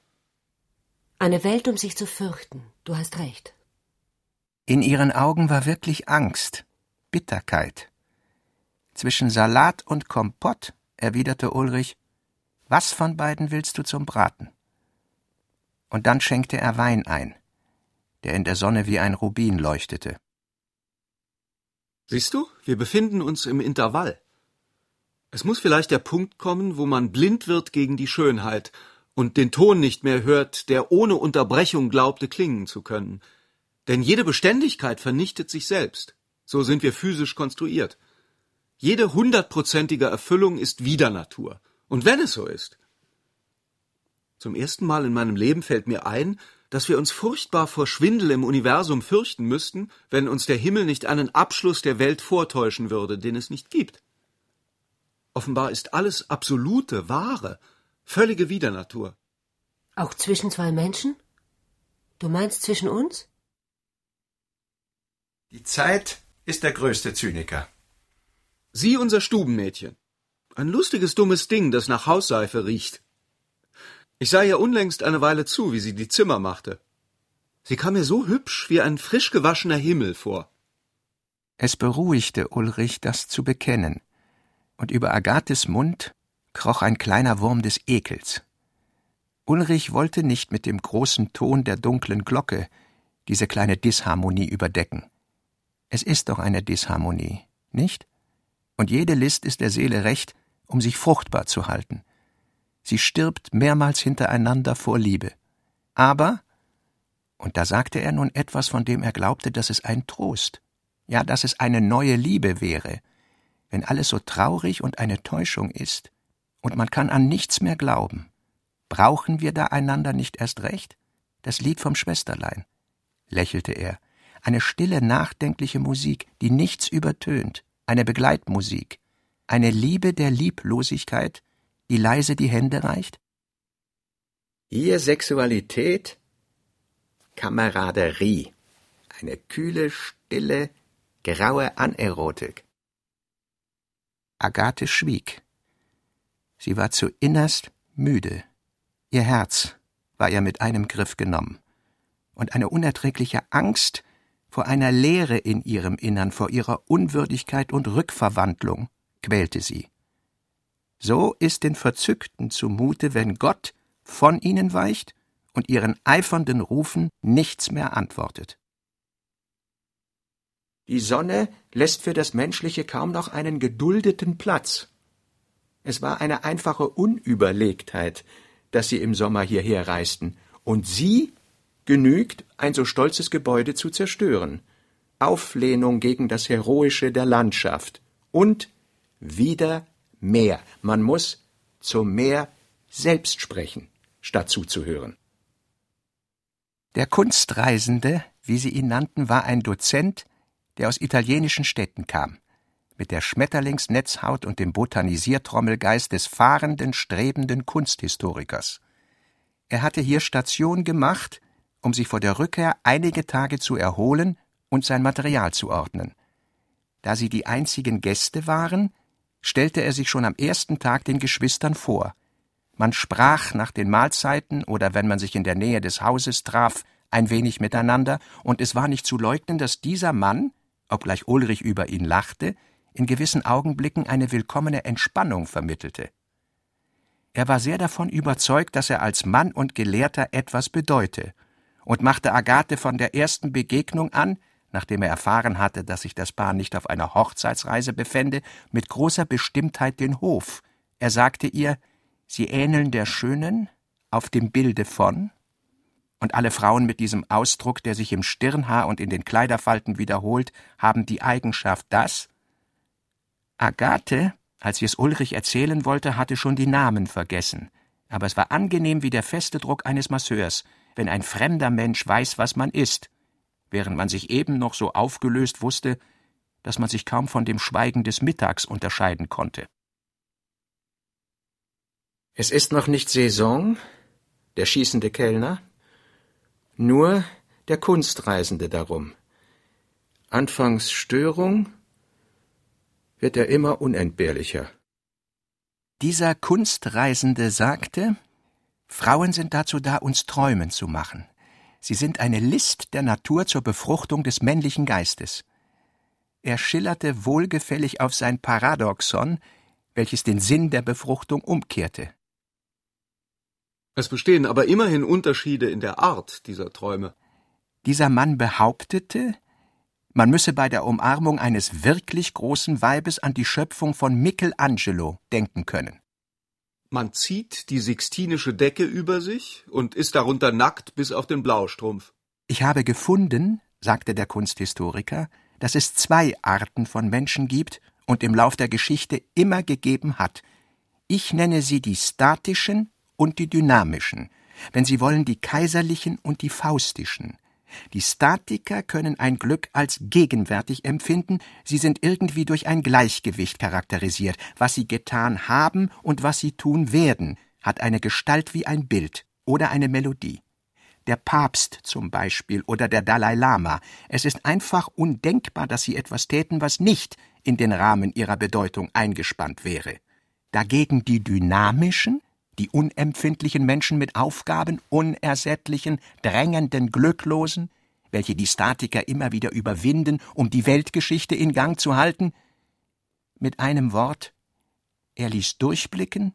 Eine Welt, um sich zu fürchten. Du hast recht. In ihren Augen war wirklich Angst, Bitterkeit. Zwischen Salat und Kompott, erwiderte Ulrich, was von beiden willst du zum Braten? Und dann schenkte er Wein ein, der in der Sonne wie ein Rubin leuchtete. Siehst du, wir befinden uns im Intervall. Es muss vielleicht der Punkt kommen, wo man blind wird gegen die Schönheit und den Ton nicht mehr hört, der ohne Unterbrechung glaubte klingen zu können. Denn jede Beständigkeit vernichtet sich selbst. So sind wir physisch konstruiert. Jede hundertprozentige Erfüllung ist Widernatur. Und wenn es so ist. Zum ersten Mal in meinem Leben fällt mir ein, dass wir uns furchtbar vor Schwindel im Universum fürchten müssten, wenn uns der Himmel nicht einen Abschluss der Welt vortäuschen würde, den es nicht gibt. Offenbar ist alles absolute, wahre, völlige Widernatur. Auch zwischen zwei Menschen? Du meinst zwischen uns? Die Zeit ist der größte Zyniker. Sie unser Stubenmädchen. Ein lustiges dummes Ding, das nach Hausseife riecht. Ich sah ihr unlängst eine Weile zu, wie sie die Zimmer machte. Sie kam mir so hübsch wie ein frisch gewaschener Himmel vor. Es beruhigte Ulrich, das zu bekennen, und über Agathes Mund kroch ein kleiner Wurm des Ekels. Ulrich wollte nicht mit dem großen Ton der dunklen Glocke diese kleine Disharmonie überdecken. Es ist doch eine Disharmonie, nicht? Und jede List ist der Seele recht, um sich fruchtbar zu halten. Sie stirbt mehrmals hintereinander vor Liebe. Aber, und da sagte er nun etwas, von dem er glaubte, dass es ein Trost, ja, dass es eine neue Liebe wäre, wenn alles so traurig und eine Täuschung ist, und man kann an nichts mehr glauben. Brauchen wir da einander nicht erst recht? Das Lied vom Schwesterlein, lächelte er, eine stille, nachdenkliche Musik, die nichts übertönt, eine Begleitmusik, eine Liebe der Lieblosigkeit, die leise die Hände reicht? Ihr Sexualität? Kameraderie. Eine kühle, stille, graue Anerotik. Agathe schwieg. Sie war zu innerst müde. Ihr Herz war ihr mit einem Griff genommen. Und eine unerträgliche Angst vor einer Leere in ihrem Innern, vor ihrer Unwürdigkeit und Rückverwandlung quälte sie. So ist den Verzückten zumute, wenn Gott von ihnen weicht und ihren eifernden Rufen nichts mehr antwortet. Die Sonne lässt für das Menschliche kaum noch einen geduldeten Platz. Es war eine einfache Unüberlegtheit, dass sie im Sommer hierher reisten, und sie genügt, ein so stolzes Gebäude zu zerstören. Auflehnung gegen das Heroische der Landschaft und wieder mehr. Man muss zum Meer selbst sprechen, statt zuzuhören. Der Kunstreisende, wie sie ihn nannten, war ein Dozent, der aus italienischen Städten kam, mit der Schmetterlingsnetzhaut und dem Botanisiertrommelgeist des fahrenden, strebenden Kunsthistorikers. Er hatte hier Station gemacht, um sich vor der Rückkehr einige Tage zu erholen und sein Material zu ordnen. Da sie die einzigen Gäste waren, stellte er sich schon am ersten Tag den Geschwistern vor. Man sprach nach den Mahlzeiten oder wenn man sich in der Nähe des Hauses traf, ein wenig miteinander, und es war nicht zu leugnen, dass dieser Mann, obgleich Ulrich über ihn lachte, in gewissen Augenblicken eine willkommene Entspannung vermittelte. Er war sehr davon überzeugt, dass er als Mann und Gelehrter etwas bedeute, und machte Agathe von der ersten Begegnung an nachdem er erfahren hatte, dass sich das Paar nicht auf einer Hochzeitsreise befände, mit großer Bestimmtheit den Hof. Er sagte ihr, sie ähneln der Schönen auf dem Bilde von, und alle Frauen mit diesem Ausdruck, der sich im Stirnhaar und in den Kleiderfalten wiederholt, haben die Eigenschaft, dass Agathe, als sie es Ulrich erzählen wollte, hatte schon die Namen vergessen, aber es war angenehm wie der feste Druck eines Masseurs, wenn ein fremder Mensch weiß, was man ist, während man sich eben noch so aufgelöst wusste, dass man sich kaum von dem Schweigen des Mittags unterscheiden konnte. Es ist noch nicht Saison, der schießende Kellner, nur der Kunstreisende darum. Anfangs Störung, wird er immer unentbehrlicher. Dieser Kunstreisende sagte, Frauen sind dazu da, uns träumen zu machen. Sie sind eine List der Natur zur Befruchtung des männlichen Geistes. Er schillerte wohlgefällig auf sein Paradoxon, welches den Sinn der Befruchtung umkehrte. Es bestehen aber immerhin Unterschiede in der Art dieser Träume. Dieser Mann behauptete, man müsse bei der Umarmung eines wirklich großen Weibes an die Schöpfung von Michelangelo denken können. Man zieht die sixtinische Decke über sich und ist darunter nackt bis auf den Blaustrumpf. Ich habe gefunden, sagte der Kunsthistoriker, dass es zwei Arten von Menschen gibt und im Lauf der Geschichte immer gegeben hat. Ich nenne sie die statischen und die dynamischen, wenn Sie wollen die kaiserlichen und die faustischen. Die Statiker können ein Glück als gegenwärtig empfinden, sie sind irgendwie durch ein Gleichgewicht charakterisiert. Was sie getan haben und was sie tun werden, hat eine Gestalt wie ein Bild oder eine Melodie. Der Papst zum Beispiel oder der Dalai Lama. Es ist einfach undenkbar, dass sie etwas täten, was nicht in den Rahmen ihrer Bedeutung eingespannt wäre. Dagegen die dynamischen, die unempfindlichen Menschen mit Aufgaben, unersättlichen, drängenden Glücklosen, welche die Statiker immer wieder überwinden, um die Weltgeschichte in Gang zu halten? Mit einem Wort, er ließ durchblicken,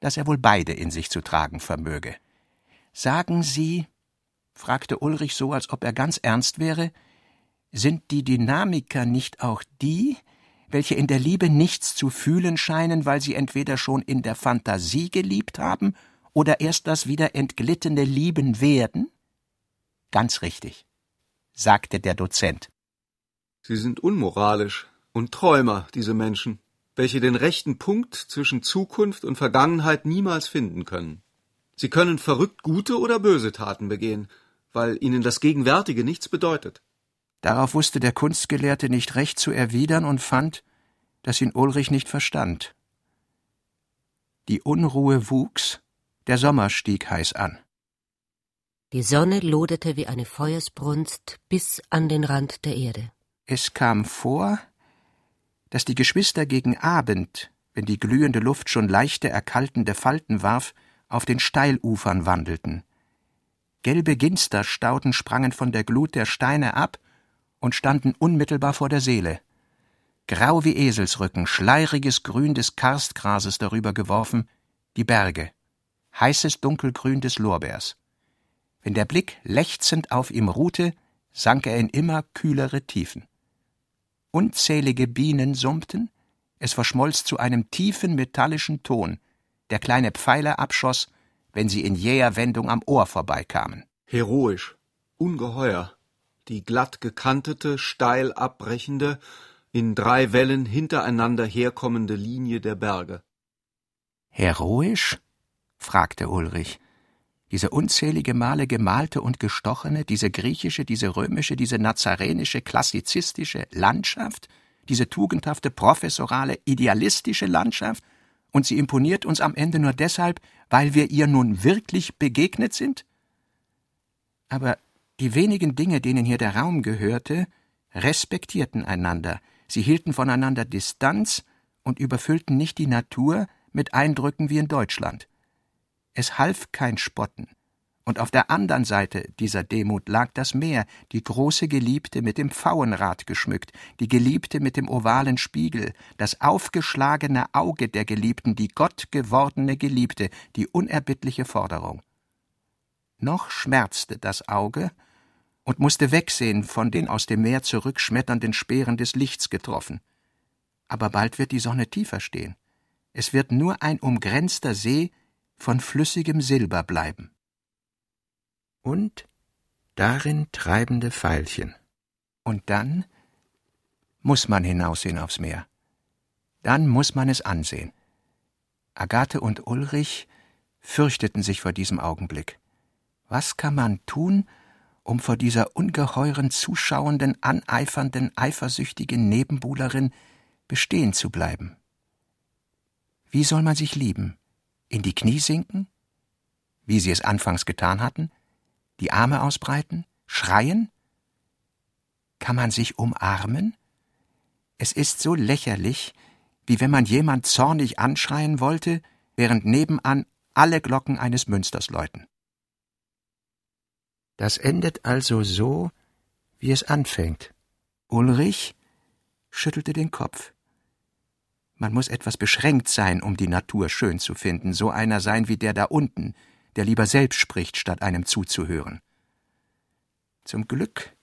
dass er wohl beide in sich zu tragen vermöge. Sagen Sie, fragte Ulrich so, als ob er ganz ernst wäre, sind die Dynamiker nicht auch die, welche in der Liebe nichts zu fühlen scheinen, weil sie entweder schon in der Fantasie geliebt haben oder erst das wieder entglittene Lieben werden? Ganz richtig, sagte der Dozent. Sie sind unmoralisch und Träumer, diese Menschen, welche den rechten Punkt zwischen Zukunft und Vergangenheit niemals finden können. Sie können verrückt gute oder böse Taten begehen, weil ihnen das Gegenwärtige nichts bedeutet. Darauf wusste der Kunstgelehrte nicht recht zu erwidern und fand, dass ihn Ulrich nicht verstand. Die Unruhe wuchs, der Sommer stieg heiß an. Die Sonne loderte wie eine Feuersbrunst bis an den Rand der Erde. Es kam vor, dass die Geschwister gegen Abend, wenn die glühende Luft schon leichte erkaltende Falten warf, auf den Steilufern wandelten. Gelbe Ginsterstauden sprangen von der Glut der Steine ab und standen unmittelbar vor der Seele. Grau wie Eselsrücken, schleieriges Grün des Karstgrases darüber geworfen, die Berge, heißes Dunkelgrün des Lorbeers. Wenn der Blick lechzend auf ihm ruhte, sank er in immer kühlere Tiefen. Unzählige Bienen summten, es verschmolz zu einem tiefen metallischen Ton, der kleine Pfeiler abschoss, wenn sie in jäher Wendung am Ohr vorbeikamen. Heroisch, ungeheuer, die glatt gekantete, steil abbrechende, in drei Wellen hintereinander herkommende Linie der Berge. Heroisch? fragte Ulrich. Diese unzählige Male gemalte und gestochene, diese griechische, diese römische, diese nazarenische, klassizistische Landschaft, diese tugendhafte, professorale, idealistische Landschaft, und sie imponiert uns am Ende nur deshalb, weil wir ihr nun wirklich begegnet sind? Aber die wenigen Dinge, denen hier der Raum gehörte, respektierten einander, sie hielten voneinander Distanz und überfüllten nicht die Natur mit Eindrücken wie in Deutschland. Es half kein Spotten. Und auf der anderen Seite dieser Demut lag das Meer, die große Geliebte mit dem Pfauenrad geschmückt, die Geliebte mit dem ovalen Spiegel, das aufgeschlagene Auge der Geliebten, die gottgewordene Geliebte, die unerbittliche Forderung. Noch schmerzte das Auge, und musste wegsehen von den aus dem Meer zurückschmetternden Speeren des Lichts getroffen. Aber bald wird die Sonne tiefer stehen. Es wird nur ein umgrenzter See von flüssigem Silber bleiben. Und darin treibende Veilchen. Und dann muss man hinaussehen aufs Meer. Dann muss man es ansehen. Agathe und Ulrich fürchteten sich vor diesem Augenblick. Was kann man tun, um vor dieser ungeheuren, zuschauenden, aneifernden, eifersüchtigen Nebenbuhlerin bestehen zu bleiben? Wie soll man sich lieben? In die Knie sinken? Wie sie es anfangs getan hatten? Die Arme ausbreiten? Schreien? Kann man sich umarmen? Es ist so lächerlich, wie wenn man jemand zornig anschreien wollte, während nebenan alle Glocken eines Münsters läuten. Das endet also so, wie es anfängt. Ulrich schüttelte den Kopf. Man muss etwas beschränkt sein, um die Natur schön zu finden, so einer sein wie der da unten, der lieber selbst spricht, statt einem zuzuhören. Zum Glück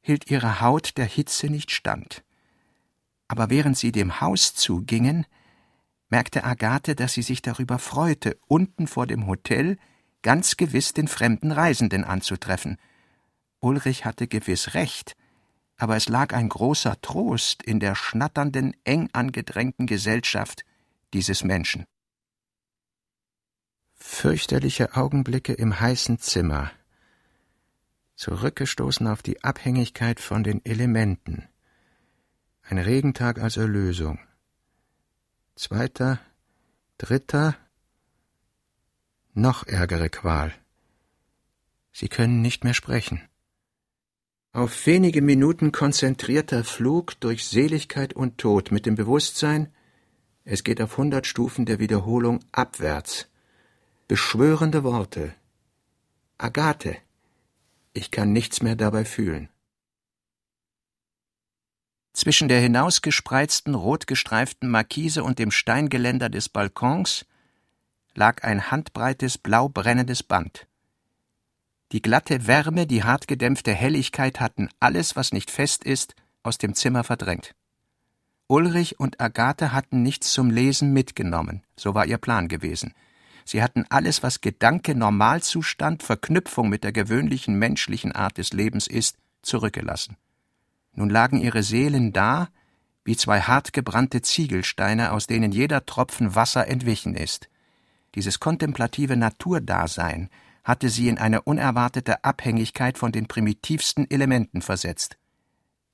hielt ihre Haut der Hitze nicht stand aber während sie dem Haus zugingen, merkte Agathe, dass sie sich darüber freute, unten vor dem Hotel ganz gewiss den fremden Reisenden anzutreffen. Ulrich hatte gewiss recht, aber es lag ein großer Trost in der schnatternden, eng angedrängten Gesellschaft dieses Menschen. Fürchterliche Augenblicke im heißen Zimmer, zurückgestoßen auf die Abhängigkeit von den Elementen, ein Regentag als Erlösung. Zweiter, dritter, noch ärgere Qual. Sie können nicht mehr sprechen. Auf wenige Minuten konzentrierter Flug durch Seligkeit und Tod mit dem Bewusstsein, es geht auf hundert Stufen der Wiederholung abwärts. Beschwörende Worte. Agathe, ich kann nichts mehr dabei fühlen. Zwischen der hinausgespreizten, rotgestreiften Markise und dem Steingeländer des Balkons lag ein handbreites, blau brennendes Band. Die glatte Wärme, die hartgedämpfte Helligkeit hatten alles, was nicht fest ist, aus dem Zimmer verdrängt. Ulrich und Agathe hatten nichts zum Lesen mitgenommen, so war ihr Plan gewesen. Sie hatten alles, was Gedanke, Normalzustand, Verknüpfung mit der gewöhnlichen menschlichen Art des Lebens ist, zurückgelassen. Nun lagen ihre Seelen da, wie zwei hartgebrannte Ziegelsteine, aus denen jeder Tropfen Wasser entwichen ist. Dieses kontemplative Naturdasein hatte sie in eine unerwartete Abhängigkeit von den primitivsten Elementen versetzt.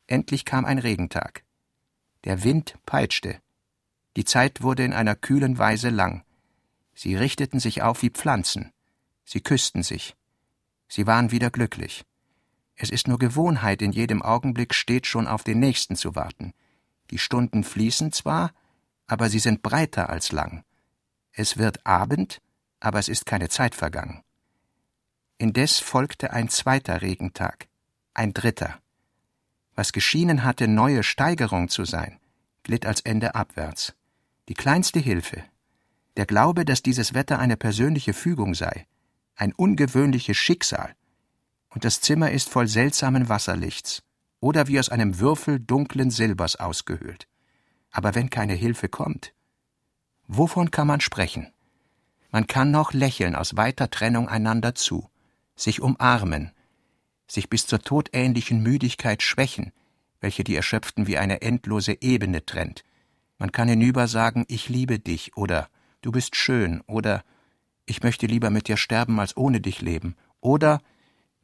Endlich kam ein Regentag. Der Wind peitschte. Die Zeit wurde in einer kühlen Weise lang. Sie richteten sich auf wie Pflanzen. Sie küssten sich. Sie waren wieder glücklich. Es ist nur Gewohnheit, in jedem Augenblick stets schon auf den nächsten zu warten. Die Stunden fließen zwar, aber sie sind breiter als lang. Es wird Abend, aber es ist keine Zeit vergangen. Indes folgte ein zweiter Regentag, ein dritter. Was geschienen hatte, neue Steigerung zu sein, glitt als Ende abwärts. Die kleinste Hilfe, der Glaube, dass dieses Wetter eine persönliche Fügung sei, ein ungewöhnliches Schicksal, und das Zimmer ist voll seltsamen Wasserlichts oder wie aus einem Würfel dunklen Silbers ausgehöhlt. Aber wenn keine Hilfe kommt, wovon kann man sprechen? Man kann noch lächeln aus weiter Trennung einander zu, sich umarmen, sich bis zur todähnlichen Müdigkeit schwächen, welche die Erschöpften wie eine endlose Ebene trennt. Man kann hinüber sagen, ich liebe dich oder du bist schön oder ich möchte lieber mit dir sterben als ohne dich leben oder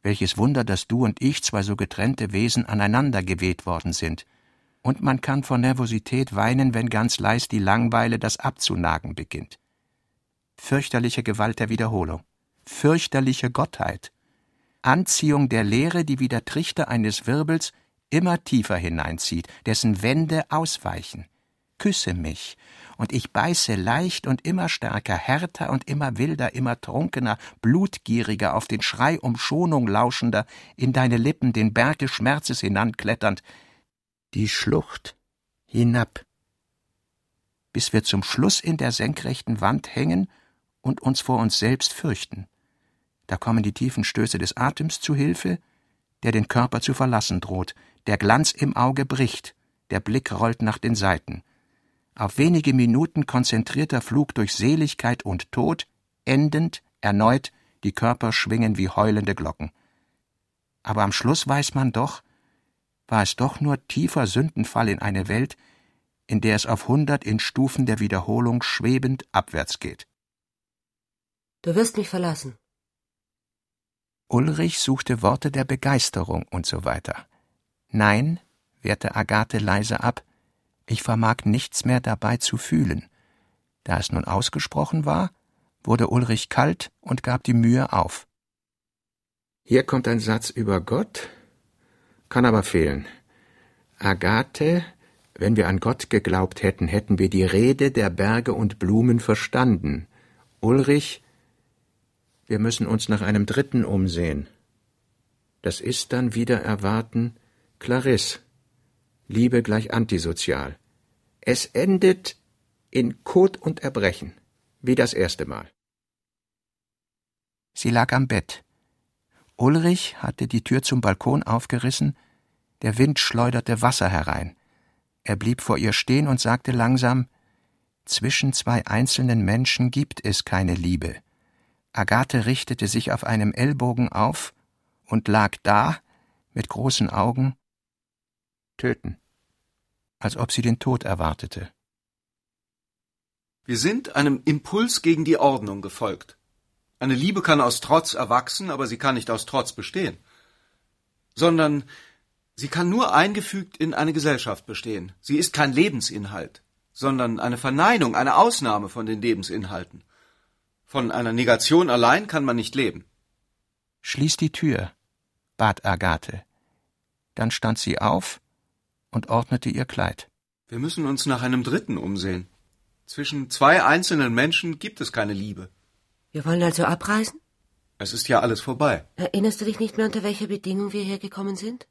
welches Wunder, dass du und ich, zwei so getrennte Wesen, aneinander geweht worden sind. Und man kann vor Nervosität weinen, wenn ganz leis die Langweile das abzunagen beginnt. Fürchterliche Gewalt der Wiederholung. Fürchterliche Gottheit. Anziehung der Leere, die wie der Trichter eines Wirbels immer tiefer hineinzieht, dessen Wände ausweichen. Küsse mich, und ich beiße leicht und immer stärker, härter und immer wilder, immer trunkener, blutgieriger, auf den Schrei um Schonung lauschender, in deine Lippen den Berg des Schmerzes hinankletternd, die Schlucht hinab, bis wir zum Schluss in der senkrechten Wand hängen und uns vor uns selbst fürchten. Da kommen die tiefen Stöße des Atems zu Hilfe, der den Körper zu verlassen droht, der Glanz im Auge bricht, der Blick rollt nach den Seiten. Auf wenige Minuten konzentrierter Flug durch Seligkeit und Tod, endend, erneut, die Körper schwingen wie heulende Glocken. Aber am Schluss weiß man doch, war es doch nur tiefer Sündenfall in eine Welt, in der es auf hundert in Stufen der Wiederholung schwebend abwärts geht. Du wirst mich verlassen. Ulrich suchte Worte der Begeisterung und so weiter. Nein, wehrte Agathe leise ab, ich vermag nichts mehr dabei zu fühlen. Da es nun ausgesprochen war, wurde Ulrich kalt und gab die Mühe auf. Hier kommt ein Satz über Gott, kann aber fehlen. Agathe, wenn wir an Gott geglaubt hätten, hätten wir die Rede der Berge und Blumen verstanden. Ulrich, wir müssen uns nach einem Dritten umsehen. Das ist dann wieder erwarten Clarisse. Liebe gleich antisozial. Es endet in Kot und Erbrechen, wie das erste Mal. Sie lag am Bett. Ulrich hatte die Tür zum Balkon aufgerissen, der Wind schleuderte Wasser herein. Er blieb vor ihr stehen und sagte langsam Zwischen zwei einzelnen Menschen gibt es keine Liebe. Agathe richtete sich auf einem Ellbogen auf und lag da, mit großen Augen, töten, als ob sie den Tod erwartete. Wir sind einem Impuls gegen die Ordnung gefolgt. Eine Liebe kann aus Trotz erwachsen, aber sie kann nicht aus Trotz bestehen. Sondern sie kann nur eingefügt in eine Gesellschaft bestehen. Sie ist kein Lebensinhalt, sondern eine Verneinung, eine Ausnahme von den Lebensinhalten. Von einer Negation allein kann man nicht leben. Schließ die Tür, bat Agathe. Dann stand sie auf und ordnete ihr Kleid. Wir müssen uns nach einem Dritten umsehen. Zwischen zwei einzelnen Menschen gibt es keine Liebe. Wir wollen also abreisen? Es ist ja alles vorbei. Erinnerst du dich nicht mehr, unter welcher Bedingung wir hergekommen sind?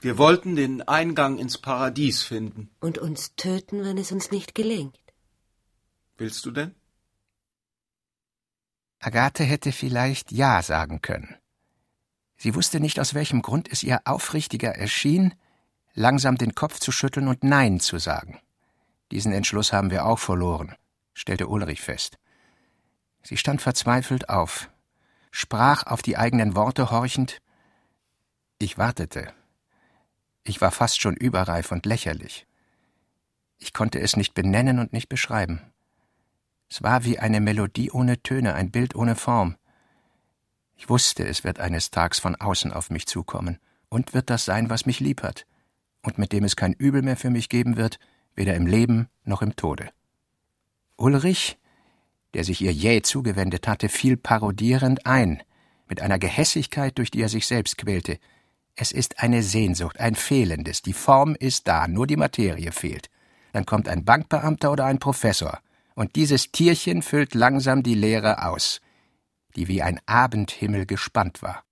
Wir wollten den Eingang ins Paradies finden. Und uns töten, wenn es uns nicht gelingt. Willst du denn? Agathe hätte vielleicht Ja sagen können. Sie wusste nicht, aus welchem Grund es ihr aufrichtiger erschien, langsam den Kopf zu schütteln und Nein zu sagen. Diesen Entschluss haben wir auch verloren, stellte Ulrich fest. Sie stand verzweifelt auf, sprach auf die eigenen Worte horchend. Ich wartete. Ich war fast schon überreif und lächerlich. Ich konnte es nicht benennen und nicht beschreiben. Es war wie eine Melodie ohne Töne, ein Bild ohne Form. Ich wusste, es wird eines Tags von außen auf mich zukommen und wird das sein, was mich lieb hat und mit dem es kein Übel mehr für mich geben wird, weder im Leben noch im Tode. Ulrich der sich ihr jäh zugewendet hatte, fiel parodierend ein, mit einer Gehässigkeit, durch die er sich selbst quälte. Es ist eine Sehnsucht, ein Fehlendes, die Form ist da, nur die Materie fehlt. Dann kommt ein Bankbeamter oder ein Professor, und dieses Tierchen füllt langsam die Leere aus, die wie ein Abendhimmel gespannt war.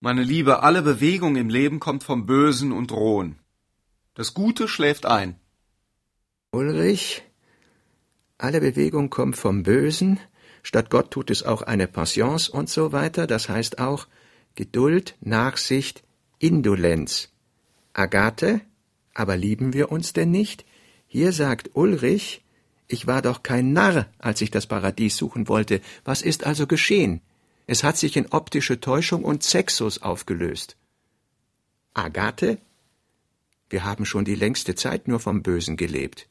Meine Liebe, alle Bewegung im Leben kommt vom Bösen und Rohen. Das Gute schläft ein. Ulrich, alle Bewegung kommt vom Bösen, statt Gott tut es auch eine Patience und so weiter, das heißt auch Geduld, Nachsicht, Indolenz. Agathe, aber lieben wir uns denn nicht? Hier sagt Ulrich, ich war doch kein Narr, als ich das Paradies suchen wollte. Was ist also geschehen? Es hat sich in optische Täuschung und Sexus aufgelöst. Agathe, wir haben schon die längste Zeit nur vom Bösen gelebt.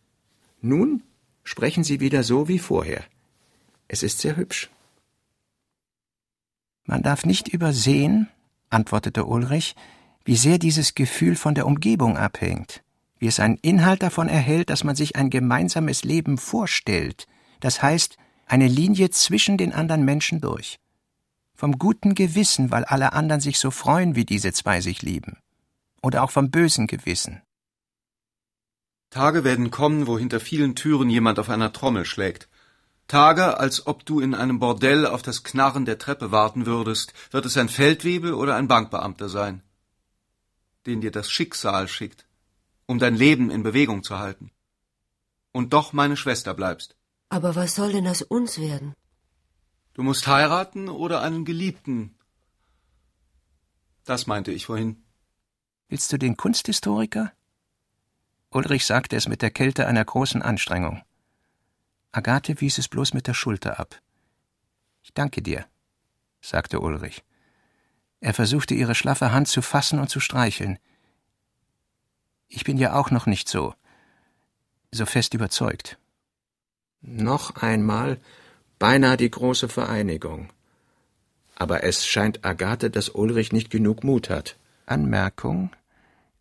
Nun sprechen Sie wieder so wie vorher. Es ist sehr hübsch. Man darf nicht übersehen, antwortete Ulrich, wie sehr dieses Gefühl von der Umgebung abhängt, wie es einen Inhalt davon erhält, dass man sich ein gemeinsames Leben vorstellt, das heißt eine Linie zwischen den anderen Menschen durch. Vom guten Gewissen, weil alle anderen sich so freuen, wie diese zwei sich lieben. Oder auch vom bösen Gewissen, Tage werden kommen, wo hinter vielen Türen jemand auf einer Trommel schlägt. Tage, als ob du in einem Bordell auf das Knarren der Treppe warten würdest, wird es ein Feldwebel oder ein Bankbeamter sein, den dir das Schicksal schickt, um dein Leben in Bewegung zu halten. Und doch meine Schwester bleibst. Aber was soll denn aus uns werden? Du musst heiraten oder einen Geliebten. Das meinte ich vorhin. Willst du den Kunsthistoriker? Ulrich sagte es mit der Kälte einer großen Anstrengung. Agathe wies es bloß mit der Schulter ab. Ich danke dir, sagte Ulrich. Er versuchte ihre schlaffe Hand zu fassen und zu streicheln. Ich bin ja auch noch nicht so, so fest überzeugt. Noch einmal beinahe die große Vereinigung. Aber es scheint Agathe, dass Ulrich nicht genug Mut hat. Anmerkung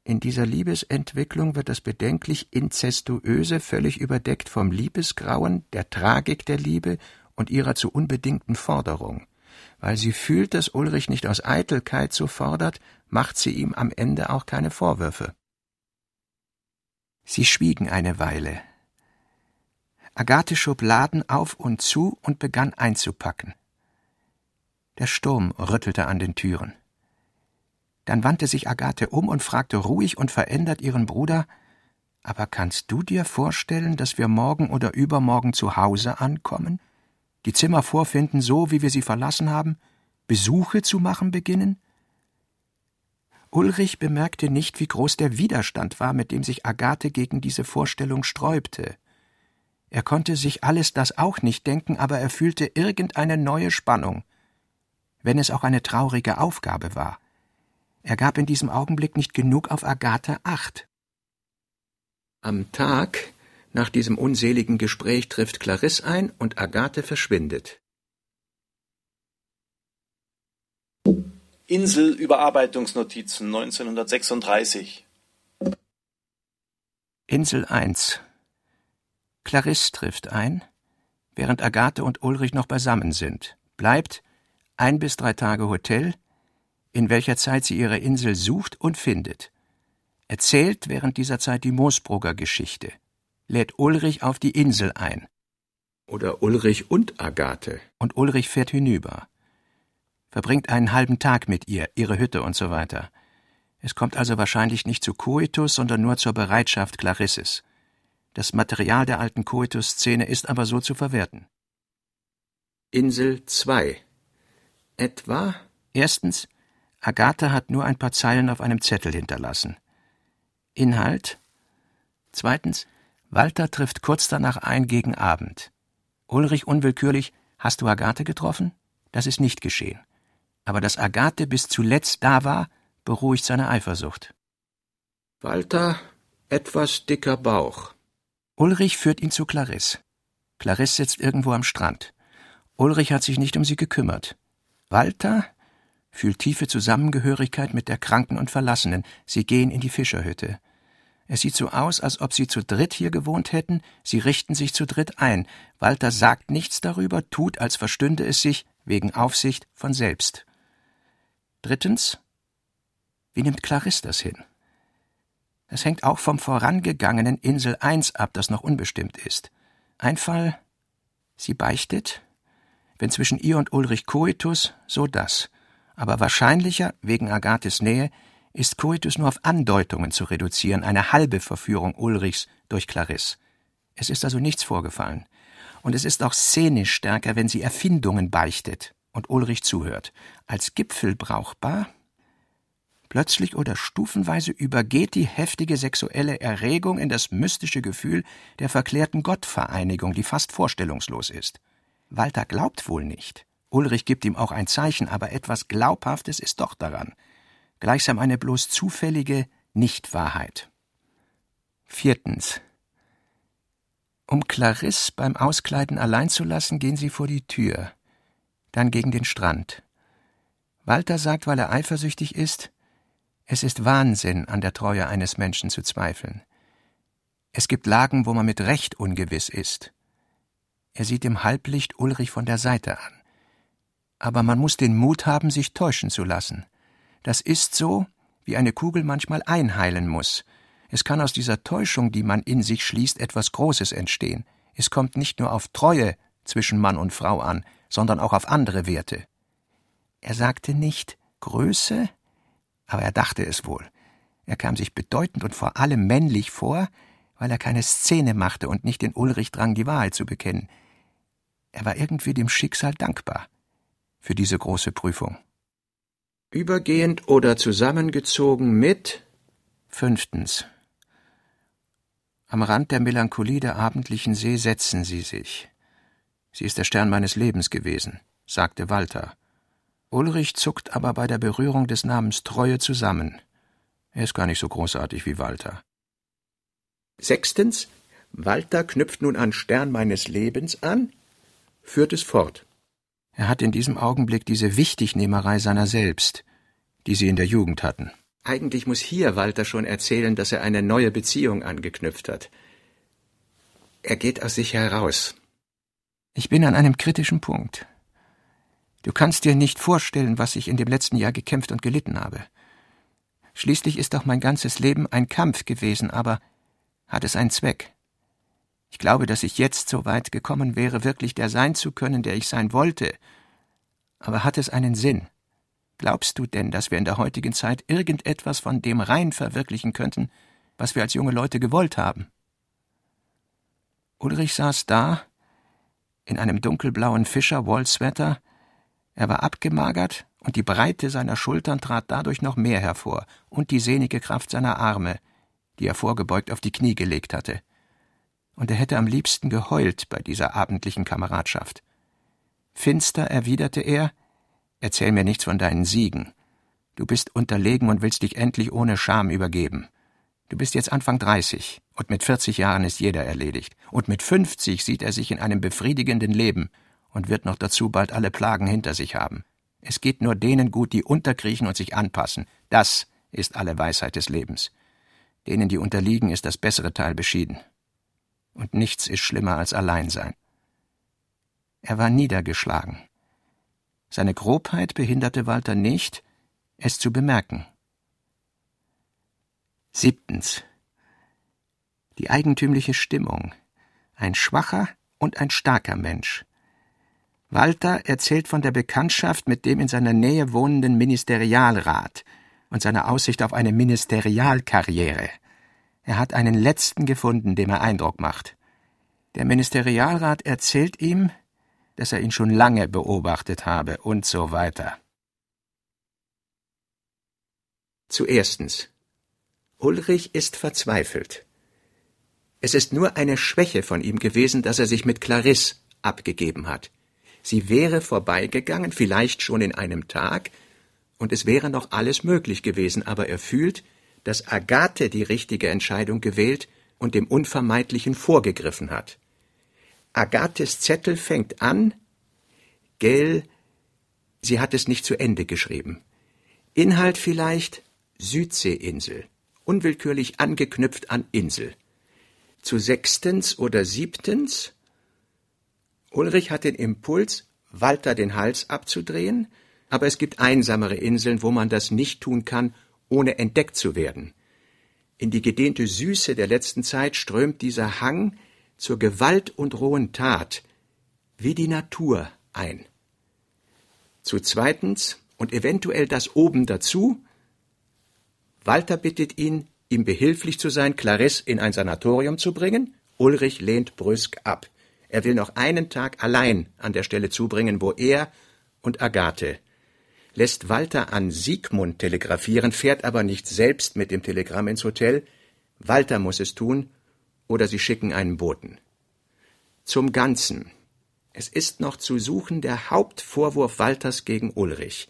in dieser Liebesentwicklung wird das bedenklich Inzestuöse völlig überdeckt vom Liebesgrauen, der Tragik der Liebe und ihrer zu unbedingten Forderung. Weil sie fühlt, dass Ulrich nicht aus Eitelkeit so fordert, macht sie ihm am Ende auch keine Vorwürfe. Sie schwiegen eine Weile. Agathe schob Laden auf und zu und begann einzupacken. Der Sturm rüttelte an den Türen. Dann wandte sich Agathe um und fragte ruhig und verändert ihren Bruder Aber kannst du dir vorstellen, dass wir morgen oder übermorgen zu Hause ankommen? Die Zimmer vorfinden, so wie wir sie verlassen haben? Besuche zu machen beginnen? Ulrich bemerkte nicht, wie groß der Widerstand war, mit dem sich Agathe gegen diese Vorstellung sträubte. Er konnte sich alles das auch nicht denken, aber er fühlte irgendeine neue Spannung, wenn es auch eine traurige Aufgabe war. Er gab in diesem Augenblick nicht genug auf Agathe Acht. Am Tag nach diesem unseligen Gespräch trifft Clarisse ein und Agathe verschwindet. Insel Überarbeitungsnotizen 1936 Insel 1 Clarisse trifft ein, während Agathe und Ulrich noch beisammen sind, bleibt ein bis drei Tage Hotel, in welcher Zeit sie ihre Insel sucht und findet, erzählt während dieser Zeit die Moosbrugger Geschichte, lädt Ulrich auf die Insel ein. Oder Ulrich und Agathe. Und Ulrich fährt hinüber. Verbringt einen halben Tag mit ihr, ihre Hütte und so weiter. Es kommt also wahrscheinlich nicht zu Coitus, sondern nur zur Bereitschaft Clarisses. Das Material der alten Coitus-Szene ist aber so zu verwerten. Insel 2 Etwa erstens Agathe hat nur ein paar Zeilen auf einem Zettel hinterlassen. Inhalt Zweitens Walter trifft kurz danach ein gegen Abend. Ulrich unwillkürlich Hast du Agathe getroffen? Das ist nicht geschehen. Aber dass Agathe bis zuletzt da war, beruhigt seine Eifersucht. Walter etwas dicker Bauch. Ulrich führt ihn zu Clarisse. Clarisse sitzt irgendwo am Strand. Ulrich hat sich nicht um sie gekümmert. Walter fühlt tiefe Zusammengehörigkeit mit der Kranken und Verlassenen. Sie gehen in die Fischerhütte. Es sieht so aus, als ob sie zu dritt hier gewohnt hätten, sie richten sich zu dritt ein. Walter sagt nichts darüber, tut, als verstünde es sich, wegen Aufsicht, von selbst. Drittens, wie nimmt Clarisse das hin? Es hängt auch vom vorangegangenen Insel 1 ab, das noch unbestimmt ist. Ein Fall, sie beichtet, wenn zwischen ihr und Ulrich Coitus, so das aber wahrscheinlicher, wegen Agathes Nähe, ist Coitus nur auf Andeutungen zu reduzieren, eine halbe Verführung Ulrichs durch Clarisse. Es ist also nichts vorgefallen. Und es ist auch szenisch stärker, wenn sie Erfindungen beichtet und Ulrich zuhört. Als Gipfel brauchbar? Plötzlich oder stufenweise übergeht die heftige sexuelle Erregung in das mystische Gefühl der verklärten Gottvereinigung, die fast vorstellungslos ist. Walter glaubt wohl nicht. Ulrich gibt ihm auch ein Zeichen, aber etwas Glaubhaftes ist doch daran. Gleichsam eine bloß zufällige Nichtwahrheit. Viertens. Um Clarisse beim Auskleiden allein zu lassen, gehen sie vor die Tür, dann gegen den Strand. Walter sagt, weil er eifersüchtig ist, es ist Wahnsinn, an der Treue eines Menschen zu zweifeln. Es gibt Lagen, wo man mit Recht ungewiss ist. Er sieht im Halblicht Ulrich von der Seite an aber man muss den Mut haben, sich täuschen zu lassen. Das ist so, wie eine Kugel manchmal einheilen muss. Es kann aus dieser Täuschung, die man in sich schließt, etwas Großes entstehen. Es kommt nicht nur auf Treue zwischen Mann und Frau an, sondern auch auf andere Werte. Er sagte nicht Größe, aber er dachte es wohl. Er kam sich bedeutend und vor allem männlich vor, weil er keine Szene machte und nicht den Ulrich drang, die Wahrheit zu bekennen. Er war irgendwie dem Schicksal dankbar für diese große Prüfung. Übergehend oder zusammengezogen mit Fünftens. Am Rand der Melancholie der abendlichen See setzen sie sich. Sie ist der Stern meines Lebens gewesen, sagte Walter. Ulrich zuckt aber bei der Berührung des Namens Treue zusammen. Er ist gar nicht so großartig wie Walter. Sechstens. Walter knüpft nun an Stern meines Lebens an, führt es fort. Er hat in diesem Augenblick diese Wichtignehmerei seiner selbst, die sie in der Jugend hatten. Eigentlich muss hier Walter schon erzählen, dass er eine neue Beziehung angeknüpft hat. Er geht aus sich heraus. Ich bin an einem kritischen Punkt. Du kannst dir nicht vorstellen, was ich in dem letzten Jahr gekämpft und gelitten habe. Schließlich ist doch mein ganzes Leben ein Kampf gewesen, aber hat es einen Zweck. Ich glaube, dass ich jetzt so weit gekommen wäre, wirklich der sein zu können, der ich sein wollte. Aber hat es einen Sinn? Glaubst du denn, dass wir in der heutigen Zeit irgendetwas von dem rein verwirklichen könnten, was wir als junge Leute gewollt haben? Ulrich saß da, in einem dunkelblauen Fischer-Wollsweater. Er war abgemagert, und die Breite seiner Schultern trat dadurch noch mehr hervor, und die sehnige Kraft seiner Arme, die er vorgebeugt auf die Knie gelegt hatte. Und er hätte am liebsten geheult bei dieser abendlichen Kameradschaft. Finster erwiderte er, Erzähl mir nichts von deinen Siegen. Du bist unterlegen und willst dich endlich ohne Scham übergeben. Du bist jetzt Anfang dreißig, und mit vierzig Jahren ist jeder erledigt, und mit fünfzig sieht er sich in einem befriedigenden Leben und wird noch dazu bald alle Plagen hinter sich haben. Es geht nur denen gut, die unterkriechen und sich anpassen. Das ist alle Weisheit des Lebens. Denen, die unterliegen, ist das bessere Teil beschieden. Und nichts ist schlimmer als Alleinsein. Er war niedergeschlagen. Seine Grobheit behinderte Walter nicht, es zu bemerken. Siebtens. Die eigentümliche Stimmung. Ein schwacher und ein starker Mensch. Walter erzählt von der Bekanntschaft mit dem in seiner Nähe wohnenden Ministerialrat und seiner Aussicht auf eine Ministerialkarriere. Er hat einen letzten gefunden, dem er Eindruck macht. Der Ministerialrat erzählt ihm, dass er ihn schon lange beobachtet habe und so weiter. Zuerstens. Ulrich ist verzweifelt. Es ist nur eine Schwäche von ihm gewesen, dass er sich mit Clarisse abgegeben hat. Sie wäre vorbeigegangen, vielleicht schon in einem Tag, und es wäre noch alles möglich gewesen, aber er fühlt, dass Agathe die richtige Entscheidung gewählt und dem Unvermeidlichen vorgegriffen hat. Agathes Zettel fängt an, Gell, sie hat es nicht zu Ende geschrieben. Inhalt vielleicht Südseeinsel, unwillkürlich angeknüpft an Insel. Zu sechstens oder siebtens Ulrich hat den Impuls, Walter den Hals abzudrehen, aber es gibt einsamere Inseln, wo man das nicht tun kann, ohne entdeckt zu werden. In die gedehnte Süße der letzten Zeit strömt dieser Hang, zur Gewalt und rohen Tat wie die Natur ein. Zu zweitens und eventuell das oben dazu, Walter bittet ihn, ihm behilflich zu sein, Clarisse in ein Sanatorium zu bringen. Ulrich lehnt brüsk ab. Er will noch einen Tag allein an der Stelle zubringen, wo er und Agathe lässt Walter an Siegmund telegrafieren, fährt aber nicht selbst mit dem Telegramm ins Hotel. Walter muss es tun oder sie schicken einen Boten. Zum Ganzen. Es ist noch zu suchen der Hauptvorwurf Walters gegen Ulrich.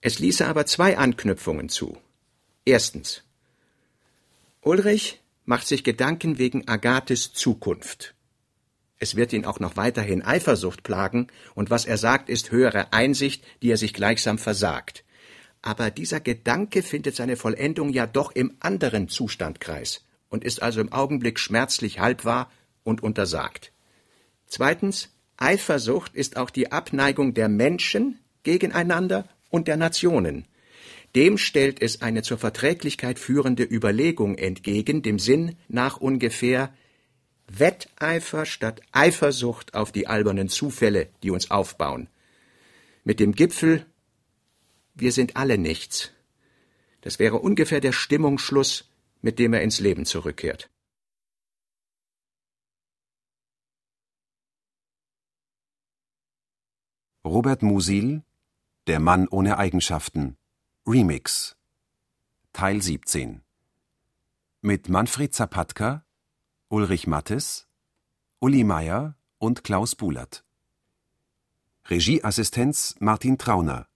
Es ließe aber zwei Anknüpfungen zu. Erstens. Ulrich macht sich Gedanken wegen Agathes Zukunft. Es wird ihn auch noch weiterhin Eifersucht plagen, und was er sagt, ist höhere Einsicht, die er sich gleichsam versagt. Aber dieser Gedanke findet seine Vollendung ja doch im anderen Zustandkreis und ist also im Augenblick schmerzlich halbwahr und untersagt. Zweitens, Eifersucht ist auch die Abneigung der Menschen gegeneinander und der Nationen. Dem stellt es eine zur Verträglichkeit führende Überlegung entgegen, dem Sinn nach ungefähr Wetteifer statt Eifersucht auf die albernen Zufälle, die uns aufbauen. Mit dem Gipfel Wir sind alle nichts. Das wäre ungefähr der Stimmungsschluss mit dem er ins Leben zurückkehrt. Robert Musil Der Mann ohne Eigenschaften Remix Teil 17 Mit Manfred Zapatka, Ulrich Mattes, Uli Meier und Klaus Bulert. Regieassistenz Martin Trauner.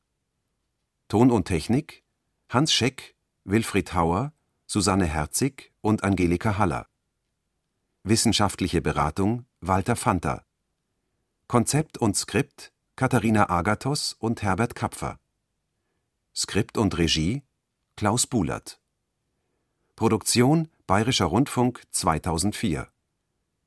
Ton und Technik Hans Scheck, Wilfried Hauer, Susanne Herzig und Angelika Haller. Wissenschaftliche Beratung Walter Fanta. Konzept und Skript Katharina Agathos und Herbert Kapfer. Skript und Regie Klaus Bulert. Produktion Bayerischer Rundfunk 2004